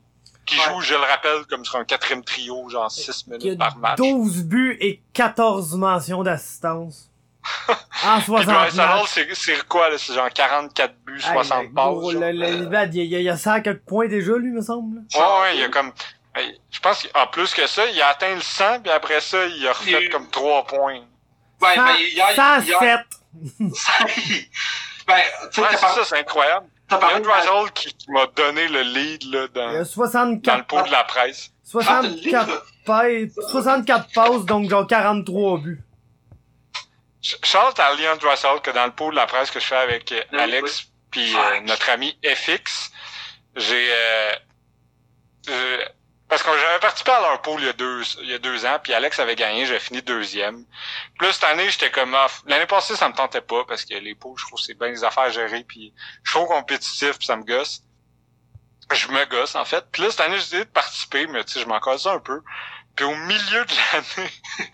Qui Ouais. joue, je le rappelle, comme sur un quatrième trio, genre 6 Qui a minutes par match. 12 buts et 14 mentions d'assistance. en Puis 60 Draisaitl, matchs. c'est c'est quoi, là? C'est genre 44 buts, 60 Hey, passes. le- il y a, il y a ça à quelques points déjà, lui, me semble. Ouais, ouais, il y a comme. Je pense qu'en plus que ça, il a atteint le 100, puis après ça, il a refait Il- comme 3 points. Ouais, Cent- ben, hier, hier, 107. ben, tu Ouais, t'as c'est ça, c'est incroyable. t'as parlé Leon de qui, qui m'a donné le lead là, Il y a dans, dans le 64, pot de la presse. Ah, t'as le livre, 64, passes, 64 passes, donc genre 43 buts. Ch- Charles à Leon Draisaitl que dans le pot de la presse que je fais avec euh, Oui, Alex puis euh, notre ami FX, j'ai euh, je- parce que j'avais participé à leur pool il y a deux il y a deux ans, puis Alex avait gagné, j'avais fini deuxième. Puis là cette année j'étais comme off. L'année passée ça me tentait pas parce que les pools je trouve c'est bien des affaires à gérer puis je suis trop compétitif puis ça me gosse. Je me gosse en fait. Puis là cette année j'ai décidé de participer mais tu sais je m'en casse un peu. Puis au milieu de l'année, tu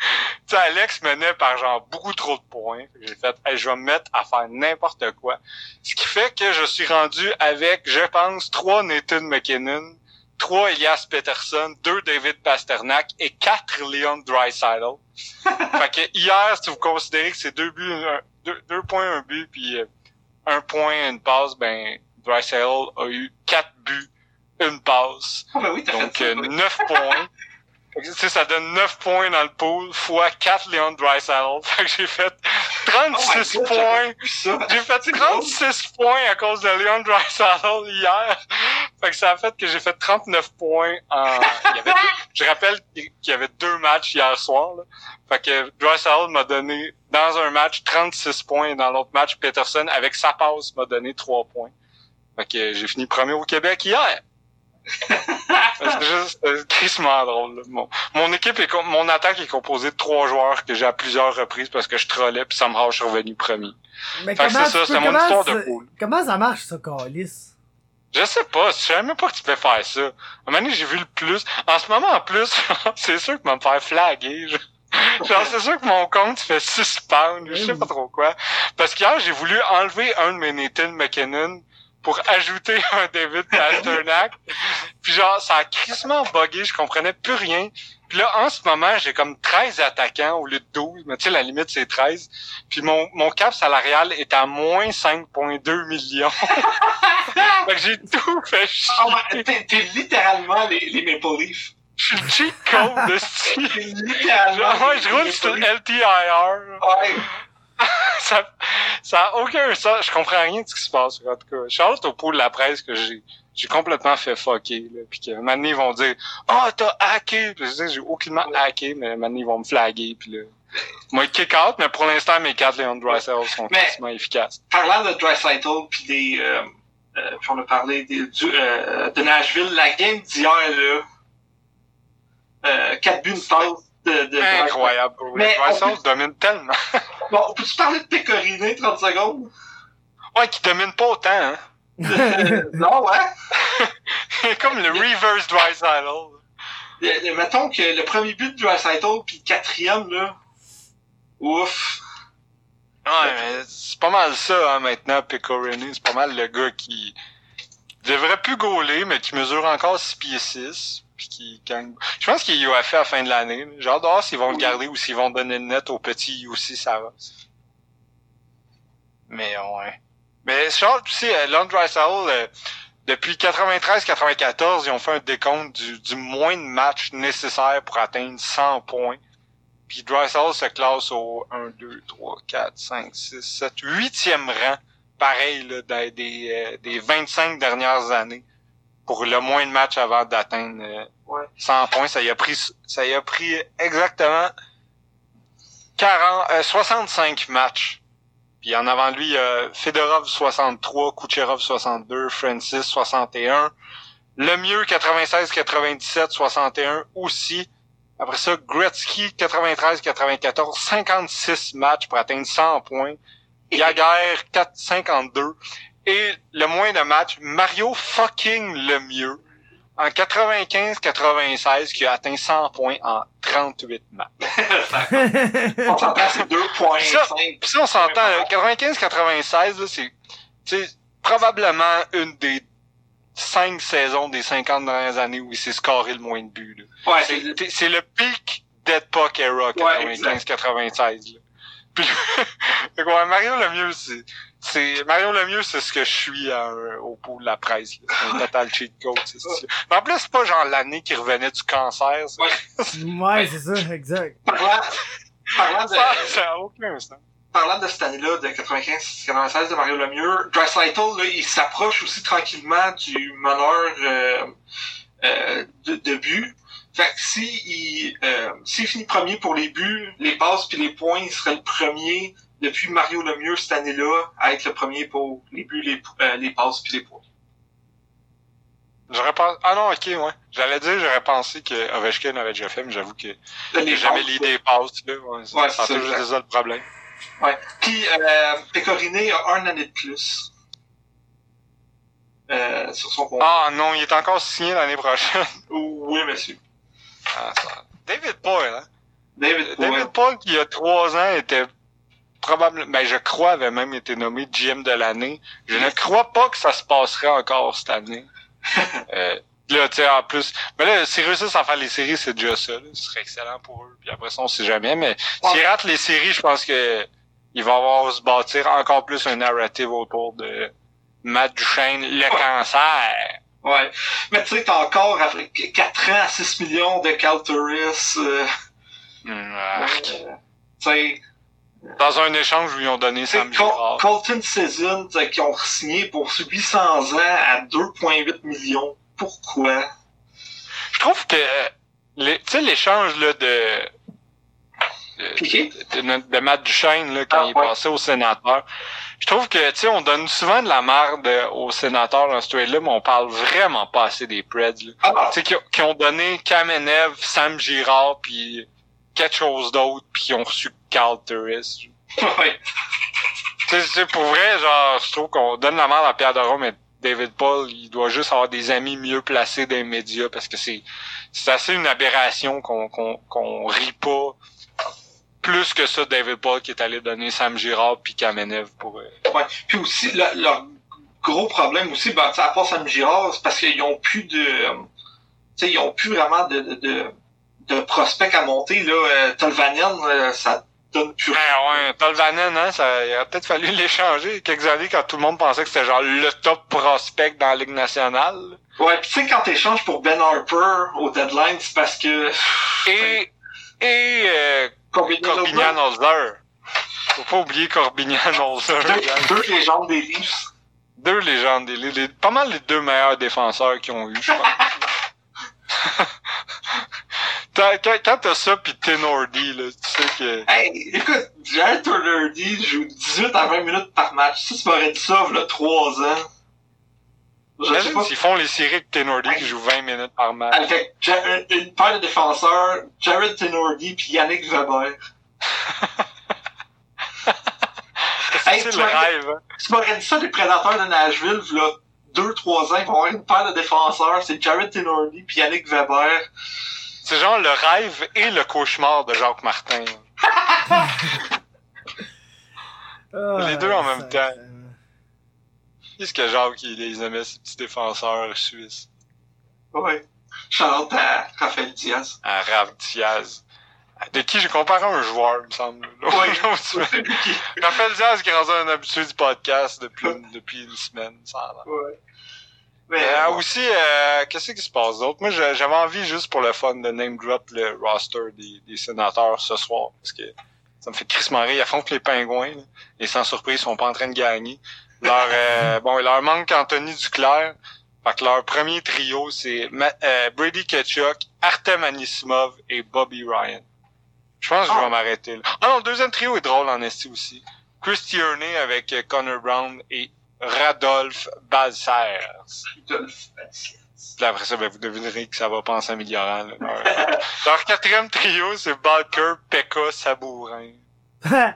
sais, Alex menait par genre beaucoup trop de points. J'ai fait, hey, je vais me mettre à faire n'importe quoi. Ce qui fait que je suis rendu avec, je pense, trois Nathan McKinnon, trois Elias Peterson, deux David Pasternak et quatre Leon Draisaitl. fait que hier, si vous considérez que c'est deux buts, un- deux, deux points, un but, puis euh, un point, une passe, ben, Draisaitl a eu quatre buts, une passe. Ah, ben oui, t'as Donc, fait euh, ça. oui. 9 points. Fait que, Tu sais, ça donne 9 points dans le pool, fois 4 Leon Draisaitl. Fait que j'ai fait Oh my 36 God, points. J'ai fait C'est 36 points à cause de Leon Draisaitl hier. Fait que ça a fait que j'ai fait 39 points en... Il y avait deux- Je rappelle qu'il y avait deux matchs hier soir. Là. Fait que Draisaitl m'a donné, dans un match, 36 points. Et dans l'autre match, Peterson, avec sa passe, m'a donné 3 points. Fait que j'ai fini premier au Québec hier. C'est juste crissement drôle. Mon, mon équipe est mon attaque est composée de trois joueurs que j'ai à plusieurs reprises parce que je trollais puis ça je suis revenu premier. Mais Fait comment, c'est ça, c'est peux- mon histoire de pool. comment ça marche, ça, Calis? Je sais pas, je savais même pas que tu pouvais faire ça. À un moment donné, j'ai vu le plus. En ce moment, en plus, c'est sûr que va me faire flaguer. je- Genre, c'est sûr que mon compte fait 6 pounds, je sais pas trop quoi. Parce qu'hier, j'ai voulu enlever un de mes Nathan McKinnon pour ajouter un David Pasternak. Puis genre, ça a crissement buggé, je comprenais plus rien. Puis là, en ce moment, j'ai comme 13 attaquants au lieu de 12. Mais tu sais, la limite, c'est 13. Puis mon, mon cap salarial est à moins 5,2 millions. fait que j'ai tout fait chier. Ouais, t'es, t'es littéralement les, les Maple Leafs. Je suis cheat code de style. Littéralement Genre, les je roule sur. LTIR. Ouais. ça, ça a aucun sens. Je comprends rien de ce qui se passe, en tout cas. Charlotte au pot de la presse que j'ai, j'ai complètement fait fucker, là. Puis que, maintenant, ils vont dire, ah, oh, t'as hacké. Puis je dis, j'ai aucunement hacké, mais maintenant, ils vont me flaguer, puis là. Moi, kick out, mais pour l'instant, mes quatre Leon Draisaitl sont quasiment efficaces. Parlant de Dreisaitl puis des, euh, euh, puis on a parlé des, du, euh, de Nashville, la game d'hier, là, euh, 4 buts, une passe de, de Incroyable. Mais on Draisaitl peut- domine tellement. Bon, peux-tu parler de Pécoriné 30 secondes? Ouais, qui domine pas autant, hein. non, ouais. Comme le reverse Draisaitl. Le- le- mettons que le premier but de Dreisaitl puis le quatrième, là, ouf. Ouais, mais c'est pas mal ça, hein, maintenant, Pecorini. C'est pas mal le gars qui devrait plus gauler, mais qui mesure encore 6 pieds 6. Puis qui gagne. Je pense qu'il est UFA à la fin de l'année. J'ai hâte s'ils vont le garder ou s'ils vont donner le net au petit aussi Saras. Mais ouais. Mais Charles, tu sais, Lon Draisaitl, euh, depuis 93-94, ils ont fait un décompte du, moins de matchs nécessaires pour atteindre 100 points. Puis Drysdale se classe au 1, 2, 3, 4, 5, 6, 7, 8e rang. Pareil, là, des, euh, des 25 dernières années. Pour le moins de matchs avant d'atteindre euh, Ouais. 100 points. Ça y a pris, ça y a pris exactement 40, euh, 65 matchs Puis en avant lui, il y a Fedorov 63, Kucherov 62, Francis 61. Le mieux 96-97, 61 aussi. Après ça, Gretzky 93-94, 56 matchs pour atteindre 100 points. Yaguerre 4-52. Et le moins de matchs, Mario fucking le mieux en 95-96 qui a atteint 100 points en 38 matchs. on s'entend, c'est 2.5. Puis ça, on s'entend, 95-96, c'est, c'est probablement une des cinq saisons des 50 dernières années où il s'est scoré le moins de buts. Ouais, C'est, le pic Dead Puck era, Ouais, 95-96. Là. Puis, fait que ouais, Mario Lemieux, c'est, c'est, Mario Lemieux, c'est ce que je suis euh, au pot de la presse. là. C'est un total cheat code, c'est ça. Mais en plus, c'est pas genre l'année qui revenait du cancer, ça. Ouais. C'est ça, exact. parlant, parlant de, Ça, aucun sens. parlant de cette année-là, de 95-96 de Mario Lemieux, Dreisaitl, là, il s'approche aussi tranquillement du meneur euh, euh, de, de but. Fait que si il, euh, s'il finit premier pour les buts, les passes puis les points, il serait le premier depuis Mario Lemieux cette année-là à être le premier pour les buts, les, euh, les passes puis les points. J'aurais pas, ah non, ok, ouais. J'allais dire, j'aurais pensé que Ovechkin avait déjà fait, mais j'avoue que j'ai jamais l'idée passe, là. Ouais, Ouais, c'est c'est ça. le problème. Ouais. Puis euh, Pecorine a un année de plus euh, sur son contrat. Ah non, il est encore signé l'année prochaine. Oui, monsieur. Ah, ça- David Boyle, hein? David Boyle. David Paul, qui il y a trois ans, était probablement, ben, je crois, avait même été nommé GM de l'année. Je ne crois pas que ça se passerait encore cette année. euh, là, tu sais, en plus, mais là, s'ils réussissent à faire les séries, c'est déjà ça, là. Ce serait excellent pour eux. Puis après ça, on sait jamais, mais s'ils ratent les séries, je pense que il va avoir se bâtir encore plus un narrative autour de Matt Duchesne, le cancer. Ouais. Mais tu sais, t'as encore après 4 ans à 6 millions de Cal Turris. Euh, euh, tu sais, Dans un échange où ils ont donné tu sais, Sam Col-. Colton Season, qui ont signé pour 800 ans à 2,8 millions. Pourquoi? Je trouve que sais l'échange là de de, Matt Duchesne là, quand Ah, il est ouais. passé au sénateur. Je trouve que tu sais on donne souvent de la merde aux sénateurs dans ce trade-là, mais on parle vraiment pas assez des Preds. Là. Ah, Tu sais qui, ont- qui ont donné Kamenev, Sam Girard, puis quelque chose d'autre, puis qui ont reçu Carl Turris. ouais. Tu sais, tu sais, pour vrai, genre, je trouve qu'on donne la merde à Pierre Doron, mais David Paul, il doit juste avoir des amis mieux placés dans les médias parce que c'est c'est assez une aberration qu'on qu'on qu'on rit pas plus que ça David Paul qui est allé donner Sam Girard puis Kamenev pour euh, Ouais. Puis aussi, le- leur gros problème aussi, ben, à part Sam Girard, c'est parce qu'ils ont plus de. euh, Tu sais, ils ont plus vraiment de, de, de, de prospects à monter. Là, euh, Tolvanen, euh, ça donne plus rien. Ah ouais, Tolvanen, hein, ça il aurait peut-être fallu l'échanger quelques années quand tout le monde pensait que c'était genre le top prospect dans la Ligue nationale. Ouais, puis tu sais, quand t'échanges pour Ben Harper au deadline, c'est parce que. Et et euh, Corbinian Corbinian Holzer. Faut pas oublier Corbinian Holzer. deux, deux légendes des Leafs. Deux légendes des Leafs. Les- Pas mal les deux meilleurs défenseurs qu'ils ont eu, je pense. Quand quand t'as ça pis Tenordi, là, tu sais que... Hey, écoute, Jared Turnerdy joue 18 à 20 minutes par match. Si tu m'aurais dit ça, il 3 ans. Je sais Imagine pas. s'ils font les séries avec Tenordi qui joue 20 minutes par match. Avec Ja- une paire de défenseurs, Jared Tenordi puis Yannick Weber. C'est tu le m'aurais- rêve, hein. Tu m'aurais dit ça des prédateurs de Nashville, là, 2-3 ans, ils vont avoir une paire de défenseurs, c'est Jared Tenordi puis Yannick Weber. C'est genre le rêve et le cauchemar de Jacques Martin. Ah, Les deux en même ça- temps. Qu'est-ce que Jacques, il les aimait, ces petits défenseurs suisses? Ouais. Charlotte à Raphaël Diaz. À Rav Diaz. De qui j'ai comparé un joueur, il me semble. Ouais. Raphaël Diaz qui est rendu un habitué du podcast depuis, depuis une semaine, ça ouais. Mais, Euh, ouais. aussi, euh, qu'est-ce qui se passe d'autre? Moi, j'avais envie juste pour le fun de name drop le roster des, des sénateurs ce soir, parce que ça me fait crissement rire. Ils affrontent les pingouins, là, et sans surprise, ils sont pas en train de gagner. Leur, euh, bon, il leur manque Anthony Duclair. Fait que leur premier trio, c'est euh, Brady Ketchuk, Artem Anisimov et Bobby Ryan. Je pense que je Ah. vais m'arrêter là. Ah non, le deuxième trio est drôle en esti aussi. Chris Tierney avec euh, Connor Brown et Radolph Balsers. Puis après ça, ben, vous devinerez que ça va pas en s'améliorant. Leur, leur quatrième trio, c'est Balker, Pekka, Sabourin. Mais,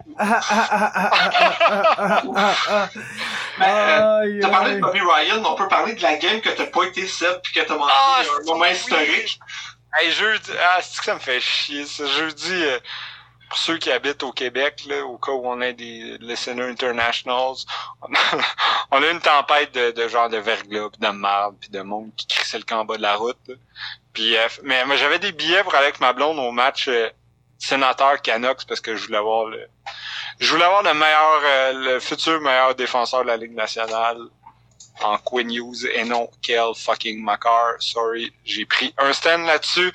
euh, T'as parlé de. Bobby Ryan, on peut parler de la game que t'as pas été Seb puis que t'as manqué Ah, un moment oui. historique? Hey, jeudi, ah, c'est que ça me fait chier, ça? Jeudi, euh, pour ceux qui habitent au Québec, là, au cas où on a des listeners internationals, on a, on a une tempête de, de genre de verglas, pis de marde, puis de monde qui crissait le camp en bas de la route. là. Puis, euh, mais, mais j'avais des billets pour aller avec ma blonde au match euh, sénateur Canucks parce que je voulais voir le, je voulais voir le meilleur, euh, le futur meilleur défenseur de la Ligue nationale en Quinn Hughes et non Kel fucking Makar. Sorry, j'ai pris un stand là-dessus.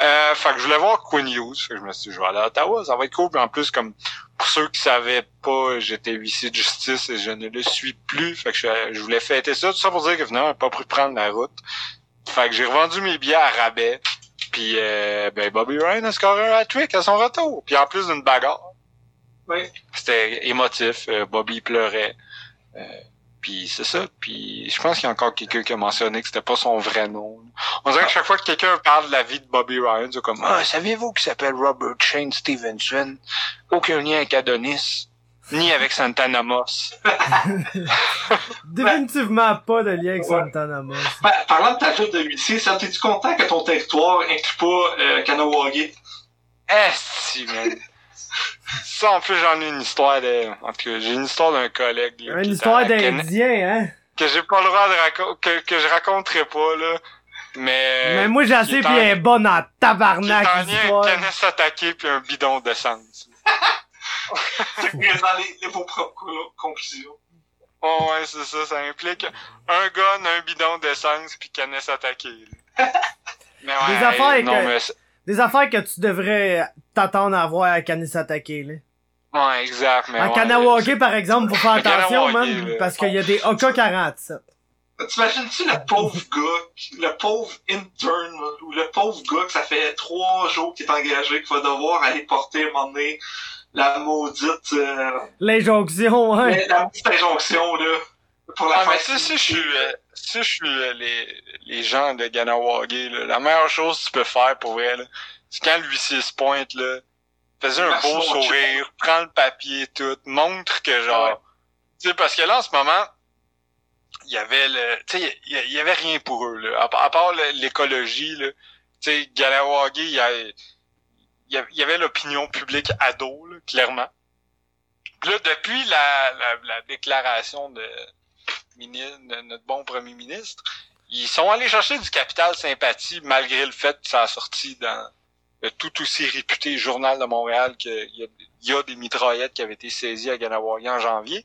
Euh, fait que je voulais voir Quinn Hughes. Fait que je me suis dit, je vais aller à Ottawa, ça va être cool. Puis en plus, comme pour ceux qui savaient pas, j'étais huissier de justice et je ne le suis plus. Fait que je, je voulais fêter ça. Tout ça pour dire que finalement, j'ai pas pu prendre la route. Fait que j'ai revendu mes billets à rabais. Puis euh, ben Bobby Ryan a scoré un hat-trick à son retour. Puis en plus d'une bagarre. Oui. C'était émotif. Euh, Bobby pleurait. Euh, puis c'est ça. Puis je pense qu'il y a encore quelqu'un qui a mentionné que c'était pas son vrai nom. On dirait que chaque fois que quelqu'un parle de la vie de Bobby Ryan, c'est comme Ah, saviez-vous qu'il s'appelle Robert Shane Stevenson? Aucun lien avec Adonis. Ni avec Santana Moss. Définitivement pas de lien avec Santana Moss. Ben, parlant de ta job de huissier, Seb, t'es-tu content que ton territoire inclut pas euh, Kanawagé? Eh, si, man. Ça, en plus, j'en ai une histoire de... En tout cas, j'ai une histoire d'un collègue. là, Une histoire d'Indien, hein? Que j'ai pas le droit de raconter... Que, que je raconterai pas, là. Mais... Mais moi, j'ai assez qui est puis en- elle est bonne en Qui est tabarnak, en lien puis un bidon d'essence. C'est dans les, les vos propres co- conclusions. Oh ouais, c'est ça, ça implique un gun, un bidon d'essence puis. Mais ouais, Des affaires hey, non, que- mais c'est- Des affaires que tu devrais t'attendre à voir à Canis attaquer, là. Ouais, exact, mais En ouais, Kanawake, par exemple, faut faire À attention, man, là. parce qu'il y a des AK-47. T'imagines-tu le pauvre gars, le pauvre intern, ou le pauvre gars que ça fait trois jours qu'il est engagé, qui va devoir aller porter à un moment donné la maudite, euh, L'injonction, hein? la, la maudite injonction, là, pour la Ah, mais tu sais, si je suis, euh, si je suis euh, les, les gens de Ganawage, là, la meilleure chose que tu peux faire pour vrai, là, c'est quand l'huissier se pointe, là, fais un beau sourire, prends le papier, tout, montre que genre, Ouais. tu sais, parce que là, en ce moment, il y avait le, tu sais, il y- avait rien pour eux, là, à, part- à part le- l'écologie, là, tu sais, Ganawage, il y a- il y avait l'opinion publique ado, là, clairement. Là, depuis la, la, la déclaration de, de notre bon premier ministre, ils sont allés chercher du capital sympathie malgré le fait que ça a sorti dans le tout aussi réputé Journal de Montréal qu'il y y a des mitraillettes qui avaient été saisies à Ganawagi en janvier.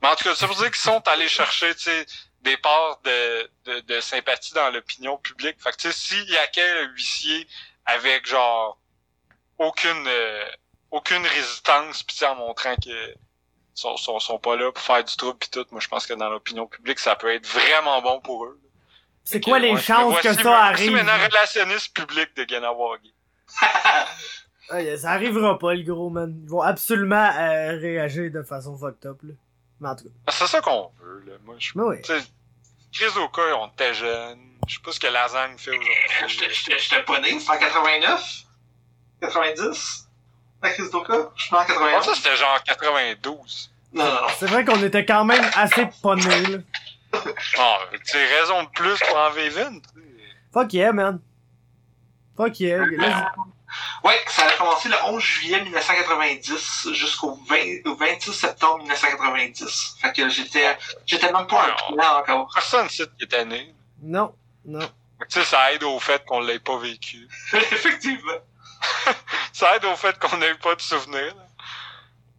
Mais en tout cas, ça veut dire qu'ils sont allés chercher, tu sais, des parts de, de, de sympathie dans l'opinion publique. Fait que, tu sais, s'il y a quel huissier avec, genre, aucune, euh, aucune résistance, puis en montrant que sont, sont, sont pas là pour faire du trouble pis tout. Moi, je pense que dans l'opinion publique, ça peut être vraiment bon pour eux. C'est quoi les Ouais, chances que ça arrive? Voici maintenant relationniste public de Ganawagi. Ça arrivera pas, le gros, man. Ils vont absolument euh, réagir de façon fucked up, là. Mais en tout cas, C'est ça qu'on veut, là. Moi, je oui. Chris Oka, on était jeunes. Je sais pas ce que Lasagne fait aujourd'hui. j'étais- j'étais pas né, c'était en 89? 90? La crise d'Oka? Je suis né en Je pense 89. que c'était genre 92. Non, non, non. C'est vrai qu'on était quand même assez pas là. Ah, c'est raison de plus pour en vivre une. tu sais. Fuck yeah, man. Fuck yeah. Là, Ouais, ça a commencé le 11 juillet 1990 jusqu'au 20 au 26 septembre 1990. Fait que j'étais, j'étais même pas un client encore. Personne ne sait qui était né. non, non. Tu sais, ça aide au fait qu'on l'ait pas vécu. Effectivement. Ça aide au fait qu'on n'ait pas de souvenirs. là.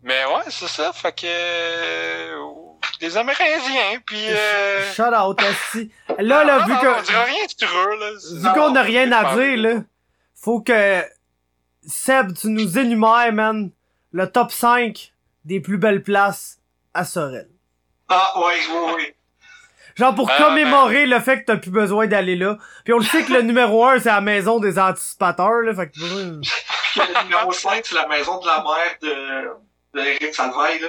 Mais ouais, c'est ça. Fait que... euh, des Amérindiens, puis... Euh... Shout out, aussi. Là, là, non, vu non, On que, dirait rien sur eux, là. vu qu'on a rien à dire, là, faut que, Seb, tu nous énumères, man, le top 5 des plus belles places à Sorel. Ah, ouais, oui, oui. Genre pour Ben, commémorer le fait que t'as plus besoin d'aller là. Puis on le sait que le numéro 1, c'est la maison des anticipateurs, là, fait que... euh, Puis le numéro 5, c'est la maison de la mère de, de Eric Salvaille, là.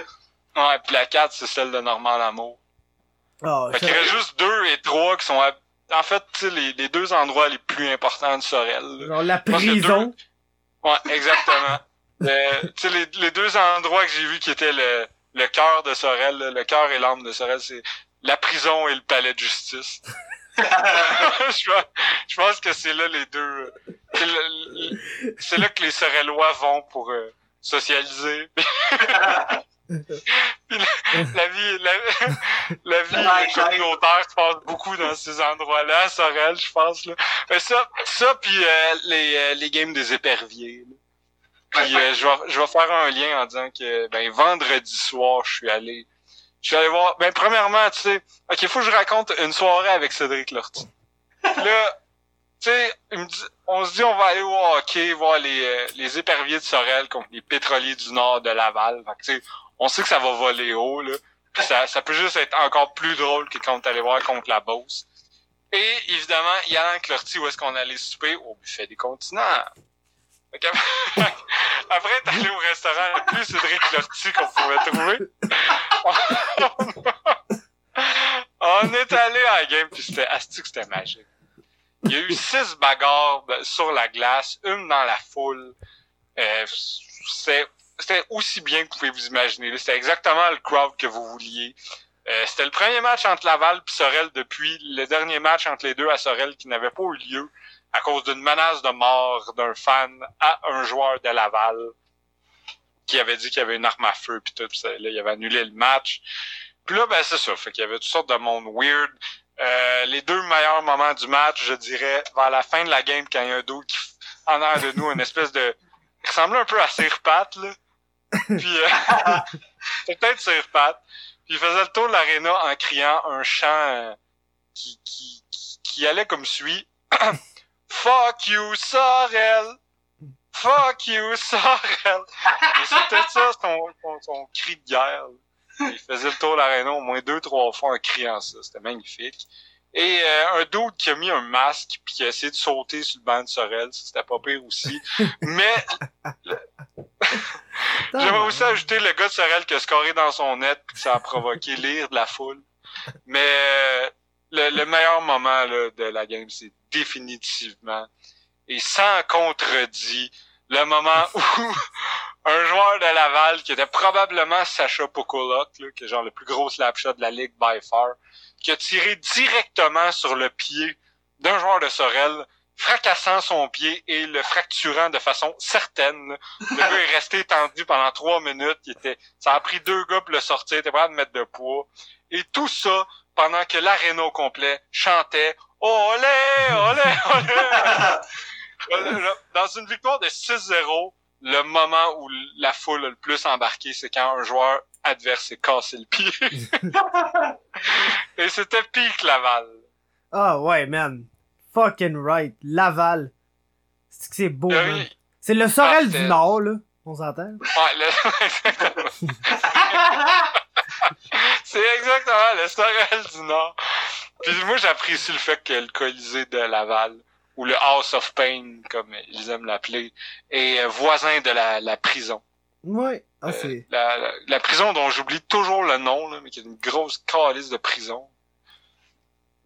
Ouais, puis la 4, c'est celle de Normand Lamour. Ah, Fait ça- qu'il reste juste 2 et 3 qui sont, à- en fait, tu sais, les, les deux endroits les plus importants de Sorel. là. genre la prison. Ouais, exactement. Euh, tu sais, les, les deux endroits que j'ai vus qui étaient le, le cœur de Sorel, le cœur et l'âme de Sorel, c'est la prison et le palais de justice. je, pense, je pense que c'est là les deux. C'est là que les Sorellois vont pour euh, socialiser. Puis la, la vie, la, la vie communautaire se passe beaucoup dans ces endroits-là, Sorel, je pense. Là. Ça, ça puis euh, les, euh, les games des éperviers. là. Puis euh, je vais je vais faire un lien en disant que ben vendredi soir, je suis allé je suis allé voir ben premièrement, tu sais, OK, faut que je raconte une soirée avec Cédric Lortie. Puis là, tu sais, il me dit- on se dit on va aller au hockey voir les euh, les éperviers de Sorel contre les pétroliers du nord de Laval. Fait que, tu sais, on sait que ça va voler haut là. Puis ça ça peut juste être encore plus drôle que quand on est allé voir contre la Beauce. Et évidemment, y a avec Lortie où est-ce qu'on allait souper? Au buffet des continents. Qu'après- Après, t'es allé au restaurant le plus Cédric Lortie qu'on pouvait trouver. On est allé à la game, puis c'était astique, c'était magique. Il y a eu six bagarres sur la glace, une dans la foule. Euh, c'était aussi bien que vous pouvez vous imaginer. C'était exactement le crowd que vous vouliez. Euh, c'était le premier match entre Laval et Sorel depuis le dernier match entre les deux à Sorel qui n'avait pas eu lieu à cause d'une menace de mort d'un fan à un joueur de Laval qui avait dit qu'il y avait une arme à feu puis tout, puis ça, là, il avait annulé le match. Puis là, ben c'est ça, fait qu'il y avait toutes sortes de monde weird. Euh, les deux meilleurs moments du match, je dirais, vers la fin de la game, quand il y a un dos qui en arrière de nous, une espèce de... Il ressemblait un peu à Sirpat, là. Puis, euh, peut-être Sirpat. Puis il faisait le tour de l'aréna en criant un chant euh, qui, qui allait comme suit. Fuck you, Sorel! Fuck you, Sorel! Et c'était ça, son, son, son cri de guerre. Il faisait le tour de l'aréna au moins deux, trois fois en criant ça. C'était magnifique. Et euh, un dude qui a mis un masque puis qui a essayé de sauter sur le banc de Sorel, c'était pas pire aussi. Mais j'aimerais aussi ajouter le gars de Sorel qui a scoré dans son net puis que ça a provoqué l'ire de la foule. Mais euh, le, le meilleur moment de la game, c'est définitivement et sans contredit le moment où un joueur de Laval qui était probablement Sacha Pokolok, qui est genre le plus gros slapshot de la ligue by far, qui a tiré directement sur le pied d'un joueur de Sorel, fracassant son pied et le fracturant de façon certaine. Le gars est resté tendu pendant trois minutes. Il était, ça a pris deux gars pour le sortir. Il était prêt de mettre de poids. Et tout ça pendant que l'aréna au complet chantait Olé, olé, olé. Dans une victoire de 6-0, le moment où la foule a le plus embarqué, c'est quand un joueur adverse s'est cassé le pied. Et c'était Pique Laval. Ah ouais, man. Fucking right. Laval. C'est que c'est beau, Le- man. C'est le Sorel Ah, du Nord, là. On s'entend? Ouais, le- exactement. c'est exactement le Sorel du Nord. Puis moi, j'apprécie le fait que le Colisée de Laval, ou le House of Pain, comme ils aiment l'appeler, est voisin de la, la prison. Ouais. Ah, Euh, la, la, la prison dont j'oublie toujours le nom, là, mais qui est une grosse calice de prison.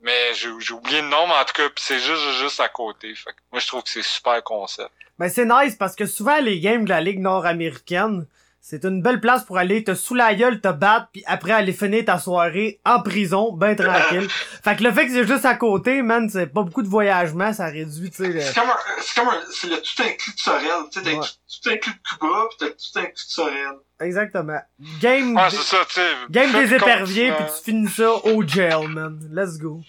Mais j'ai oublié le nom, mais en tout cas, c'est juste, juste à côté. Fait que moi, je trouve que c'est super concept. Ben c'est nice parce que souvent les games de la Ligue nord-américaine, c'est une belle place pour aller te sous la gueule, te battre, puis après aller finir ta soirée en prison, ben tranquille. fait que le fait que c'est juste à côté, man, c'est pas beaucoup de voyagement, ça réduit, tu sais, le... C'est comme un, c'est comme un, c'est le tout inclus de Sorel. Tu sais, t'as Ouais. tout, inclus de Cuba, pis t'as tout inclus de Sorel. Exactement. Game, Ouais, ça, game des éperviers, puis tu finis ça au jail, man. Let's go.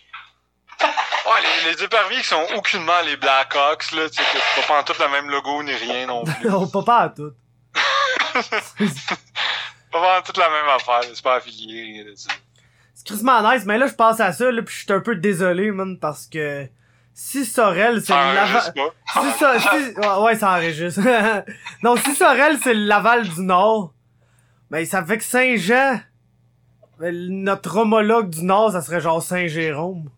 Ouais, les, les éperviers qui sont aucunement les Blackhawks, là, tu sais, que c'est pas en tout le même logo ni rien non plus. Pas à tout. Pas en tout la même affaire, c'est pas affilié, rien de ça. C'est crissement nice, mais là, je pense à ça, là, pis je suis un peu désolé, man, parce que si Sorel, c'est le Laval... pas. Si si... Ouais, ouais, ça enregistre. non, si Sorel, c'est le Laval du Nord, ben, ça fait que Saint-Jean, ben, notre homologue du Nord, ça serait genre Saint-Jérôme.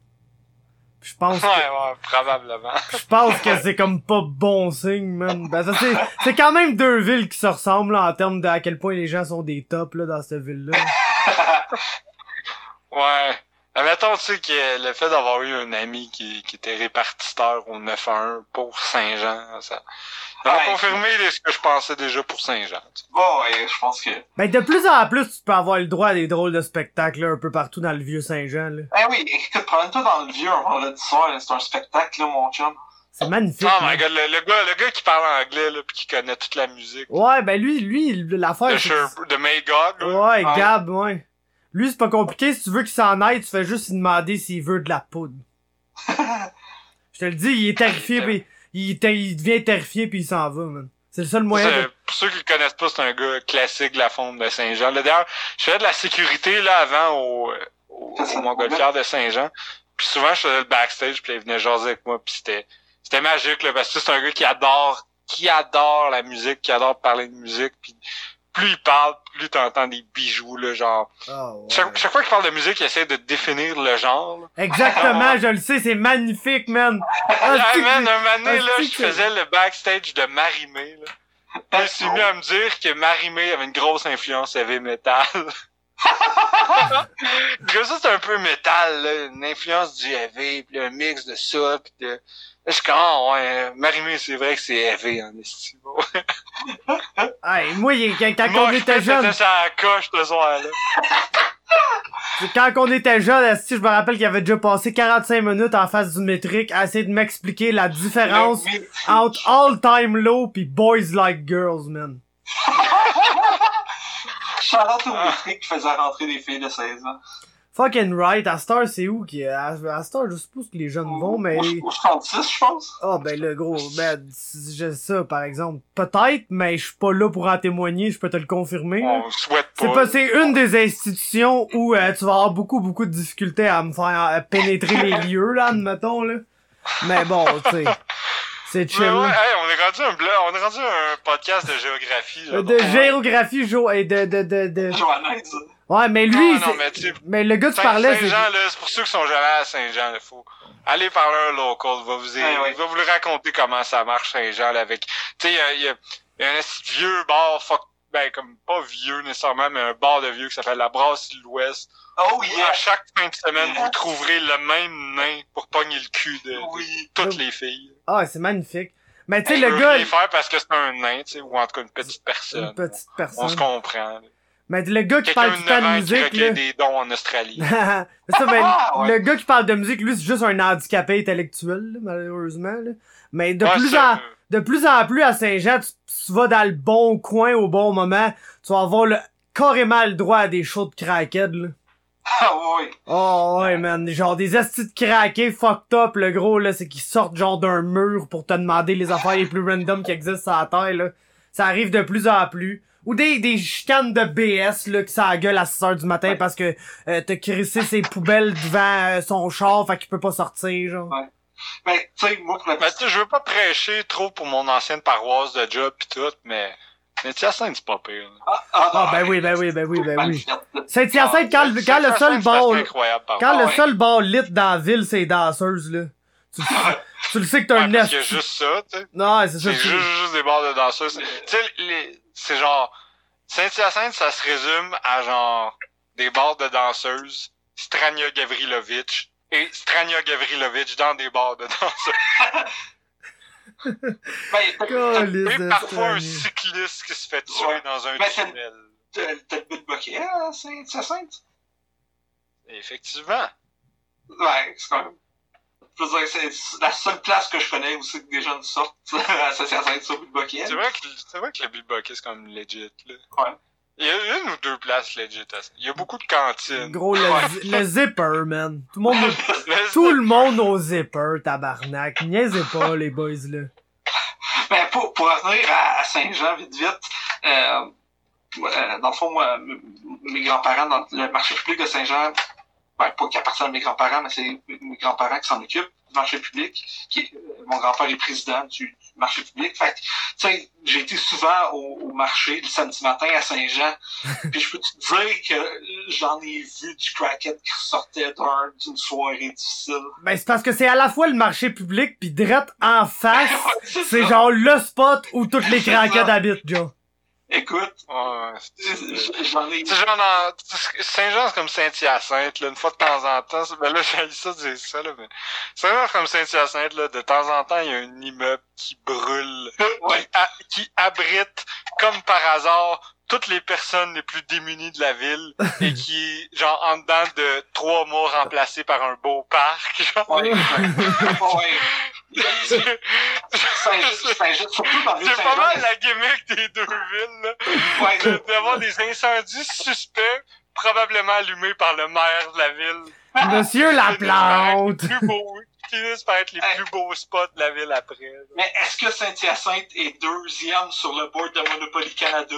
Je pense que, ouais, probablement. je pense que c'est comme pas bon signe, man. Ben, ça, c'est, c'est quand même deux villes qui se ressemblent là, en termes de à quel point les gens sont des tops là, dans cette ville-là. Ouais. Mais mettons, tu sais, que le fait d'avoir eu un ami qui, qui était répartiteur au 9-1 pour Saint-Jean, ça, ça confirmé ce que je pensais déjà pour Saint-Jean. Bon, ouais, je pense que. Ben, de plus en plus, tu peux avoir le droit à des drôles de spectacles là, un peu partout dans le vieux Saint-Jean, là. Eh oui, écoute, promène-toi dans le vieux un vendredi soir, c'est un spectacle, là, mon chum. C'est magnifique. Oh my god, le, le gars, le gars qui parle anglais, là, pis qui connaît toute la musique. Ouais, ben lui, lui, l'affaire, de Magog, là. Ouais, Ouais. Gab, ouais. Lui, c'est pas compliqué. Si tu veux qu'il s'en aille, tu fais juste lui demander s'il veut de la poudre. Je te le dis, il est terrifié, pis il, il devient terrifié puis il s'en va, man. C'est le seul moyen de... Pour ceux qui le connaissent pas, c'est un gars classique de la fonte de Saint-Jean. D'ailleurs, je faisais de la sécurité là avant au, au, au Montgolfière de Saint-Jean. Puis souvent, je faisais le backstage, puis il venait jaser avec moi, puis c'était c'était magique, là, parce que c'est un gars qui adore qui adore la musique, qui adore parler de musique, puis plus il parle, plus t'entends des bijoux, là, genre... Ah, ouais. Chaque, chaque fois qu'il parle de musique, il essaie de définir le genre, là. Exactement, je le sais, c'est magnifique, man. Ah, Hey, man, un moment donné, là, je faisais le backstage de Marimé, là. Il s'est mis à me dire que Marimé avait une grosse influence heavy metal. ça, c'est un peu métal, là, une influence du heavy, puis un mix de ça, puis de... Je suis comme, ah, ouais, Marimé, c'est vrai que c'est heavy, en estime. Hey, moi, quand, quand Moi, on je était jeune, C'était ça coche ce soir-là. quand on était jeune, je me rappelle qu'il avait déjà passé 45 minutes en face du métrique à essayer de m'expliquer la différence entre All Time Low pis Boys Like Girls, man. Charlotte au métrique qui faisait rentrer des filles de 16 ans. Fucking right, à Star, c'est où qui à, à Star, je suppose que les jeunes vont, mais Au, au 36, je pense. ah ben le gros, ben j'ai ça par exemple, peut-être, mais je suis pas là pour en témoigner, je peux te le confirmer. là. On souhaite C'est pas. c'est une des institutions où euh, tu vas avoir beaucoup beaucoup de difficultés à me faire euh, pénétrer les lieux là, admettons là. Mais bon, tu sais, c'est Mais chill. ouais, hey, on est rendu un blog, on est rendu un podcast de géographie, là. Euh, donc, de ouais. géographie, Jo, et de, de, de, de... Ouais, mais lui, Non, non, mais tu mais le gars que tu parlais, c'est... Saint-Jean, là, c'est pour ceux qui sont jamais à Saint-Jean, il faut aller parler à un local, il va vous, Ouais, ouais. il va vous le raconter comment ça marche Saint-Jean, là, avec, tu sais, il y a, il y a- il y a un vieux bar, fuck, ben, comme, pas vieux nécessairement, mais un bar de vieux qui s'appelle la Brasserie de l'Ouest. Oh À chaque fin de semaine, vous trouverez le même nain pour pogner le cul de, Oui. toutes les filles. Ah, c'est magnifique. Mais tu sais, le gars, rien faire parce que c'est un nain, tu sais, ou en tout cas une petite personne. une petite On personne. se comprend. là. Mais le gars qui parle de du temps 9 de ans qui musique, recueille là... des dons en Australie. ça, mais Ah, ouais. le gars qui parle de musique, lui, c'est juste un handicapé intellectuel, là, malheureusement. Là. Mais de Ouais, plus en de plus en plus à Saint-Jean, tu, tu vas dans le bon coin au bon moment, tu vas avoir le, carrément le droit à des shows de crackhead, là. Ah oui. Oh ouais, man. Genre des astis de craqués fucked up, le gros, là, c'est qu'ils sortent genre d'un mur pour te demander les affaires les plus random qui existent sur la terre, là. Ça arrive de plus en plus. Ou des, des chicanes de BS, là, qui ça gueule à 6 heures du matin Ouais. parce que euh, t'as crissé ses poubelles devant euh, son char, fait qu'il peut pas sortir, genre. Ben, tu sais, moi, pour la Mais tu sais, je veux pas prêcher trop pour mon ancienne paroisse de job pis tout, mais, mais Hyacinthe, c'est pas pire. là. Ah, ah, Ah, ben oui, ben oui, ben oui, ben oui. Saint-Hyacinthe, quand, C'est- quand le seul bar, assez incroyable, par quand Ah le ouais. seul bar lit dans la ville, c'est danseuses, là. Tu, tu le sais que t'as Ouais, un parce qu'il y a nest. juste ça, tu sais. Non, c'est ça. C'est juste, juste des bars de danseuses. Tu sais, les- c'est genre, Saint-Hyacinthe, ça se résume à genre, des bars de danseuses, Strania Gavrilovic, et Strania Gavrilovic dans des bars de danseuses. Ben, Et parfois un cycliste qui se fait tuer Ouais. dans un Ben, tunnel. t'as le but de bokeh à Saint-Hyacinthe? Effectivement. Ouais, c'est quand même. Je veux dire, c'est la seule place que je connais où c'est que des jeunes sortent à Saint-Hyacinthe sur le but de bokeh. C'est vrai que, c'est vrai que le Bilboquet, c'est comme legit, là. Ouais. Il y a une ou deux places legit. Il y a beaucoup de cantines. Gros, le, zi- le zipper, man. Tout le monde, Le- tout le monde au zipper, tabarnak. Niaisez pas, les boys, là. Ben, pour, pour revenir à, Saint-Jean, vite, vite, euh, euh, dans le fond, moi, mes grands-parents, dans le marché public de Saint-Jean, ben, pas qui appartient à mes grands-parents, mais c'est mes grands-parents qui s'en occupent du marché public. Qui est- euh, mon grand-père est président du, du marché public. Fait que, tu sais, j'ai été souvent au, au marché le samedi matin à Saint-Jean. Puis je peux te dire que j'en ai vu du crackhead qui sortait d'un- d'une soirée difficile. Ben, c'est parce que c'est à la fois le marché public pis direct en face, c'est genre le spot où toutes les craquettes habitent, Joe. Écoute, Ouais, j'en ai... Saint-Jean, c'est comme Saint-Hyacinthe, là, une fois de temps en temps. Ben là, j'ai ça dire ça, là, mais... Saint-Jean, c'est comme Saint-Hyacinthe, là, de temps en temps, il y a un immeuble qui brûle, Ouais. qui, a- qui abrite, comme par hasard, toutes les personnes les plus démunies de la ville, et qui genre, en dedans de trois mois remplacé par un beau parc, genre. Ouais, ouais. ouais. C'est pas mal la gimmick des deux villes, là. Ouais, de- d'avoir des incendies suspects, probablement allumés par le maire de la ville. Monsieur la plante! Les plus beaux, qui finissent par être les plus beaux spots de la ville après. là. Mais est-ce que Saint-Hyacinthe est deuxième sur le board de Monopoly Canada?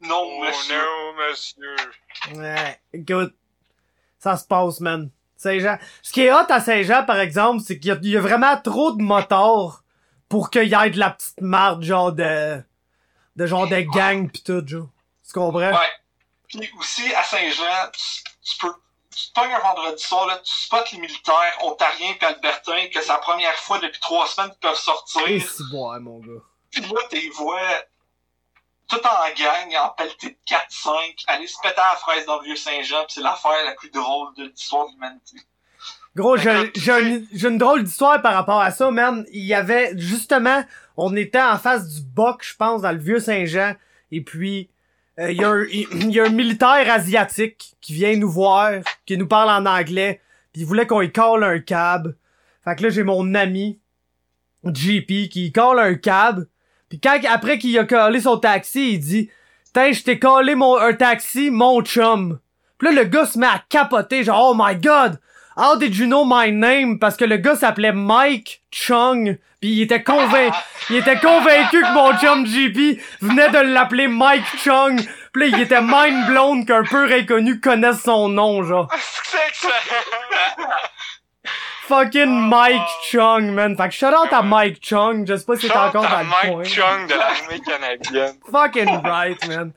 Non, Oh monsieur. non, monsieur. Ouais, écoute, ça se passe, man. Saint-Jean. Ce qui est hot à Saint-Jean, par exemple, c'est qu'il y, a- il y a vraiment trop de motards pour qu'il y ait de la petite marde, genre de... de genre de gang pis tout, genre. Tu comprends? Ouais. Puis aussi, à Saint-Jean, tu, tu peux... Tu te pognes un vendredi soir, là, tu spots les militaires ontariens et albertains que c'est la première fois depuis trois semaines qu'ils peuvent sortir. Et si boire, mon gars. Puis là, t'es vois tout en gang, en pelleté de 4-5, aller se péter à la fraise dans le Vieux-Saint-Jean, pis c'est l'affaire la plus drôle de l'histoire de l'humanité. Gros, j'ai une, j'ai une drôle d'histoire par rapport à ça, man. Il y avait, justement, on était en face du Boc, je pense, dans le Vieux-Saint-Jean, et puis, euh, il y, a un- il y a un militaire asiatique qui vient nous voir, qui nous parle en anglais, puis il voulait qu'on y colle un cab. Fait que là, j'ai mon ami, JP, qui colle un cab, puis quand, après qu'il a collé son taxi, il dit, « Tiens, je t'ai collé mon, un taxi, mon chum. » Puis là, le gars se met à capoter, genre, « Oh my God! How did you know my name? Parce que le gars s'appelait Mike Chung. Puis il était convaincu, il était convaincu que mon chum JP venait de l'appeler Mike Chung. Puis là, il était mind blown qu'un peu inconnu connaisse son nom, genre. Fucking Oh, Mike. Chung, man. Fait que shout out à Mike Chung. Je sais pas si c'est Chante encore dans le Mike coin. Chung de l'armée canadienne. Fucking right, man.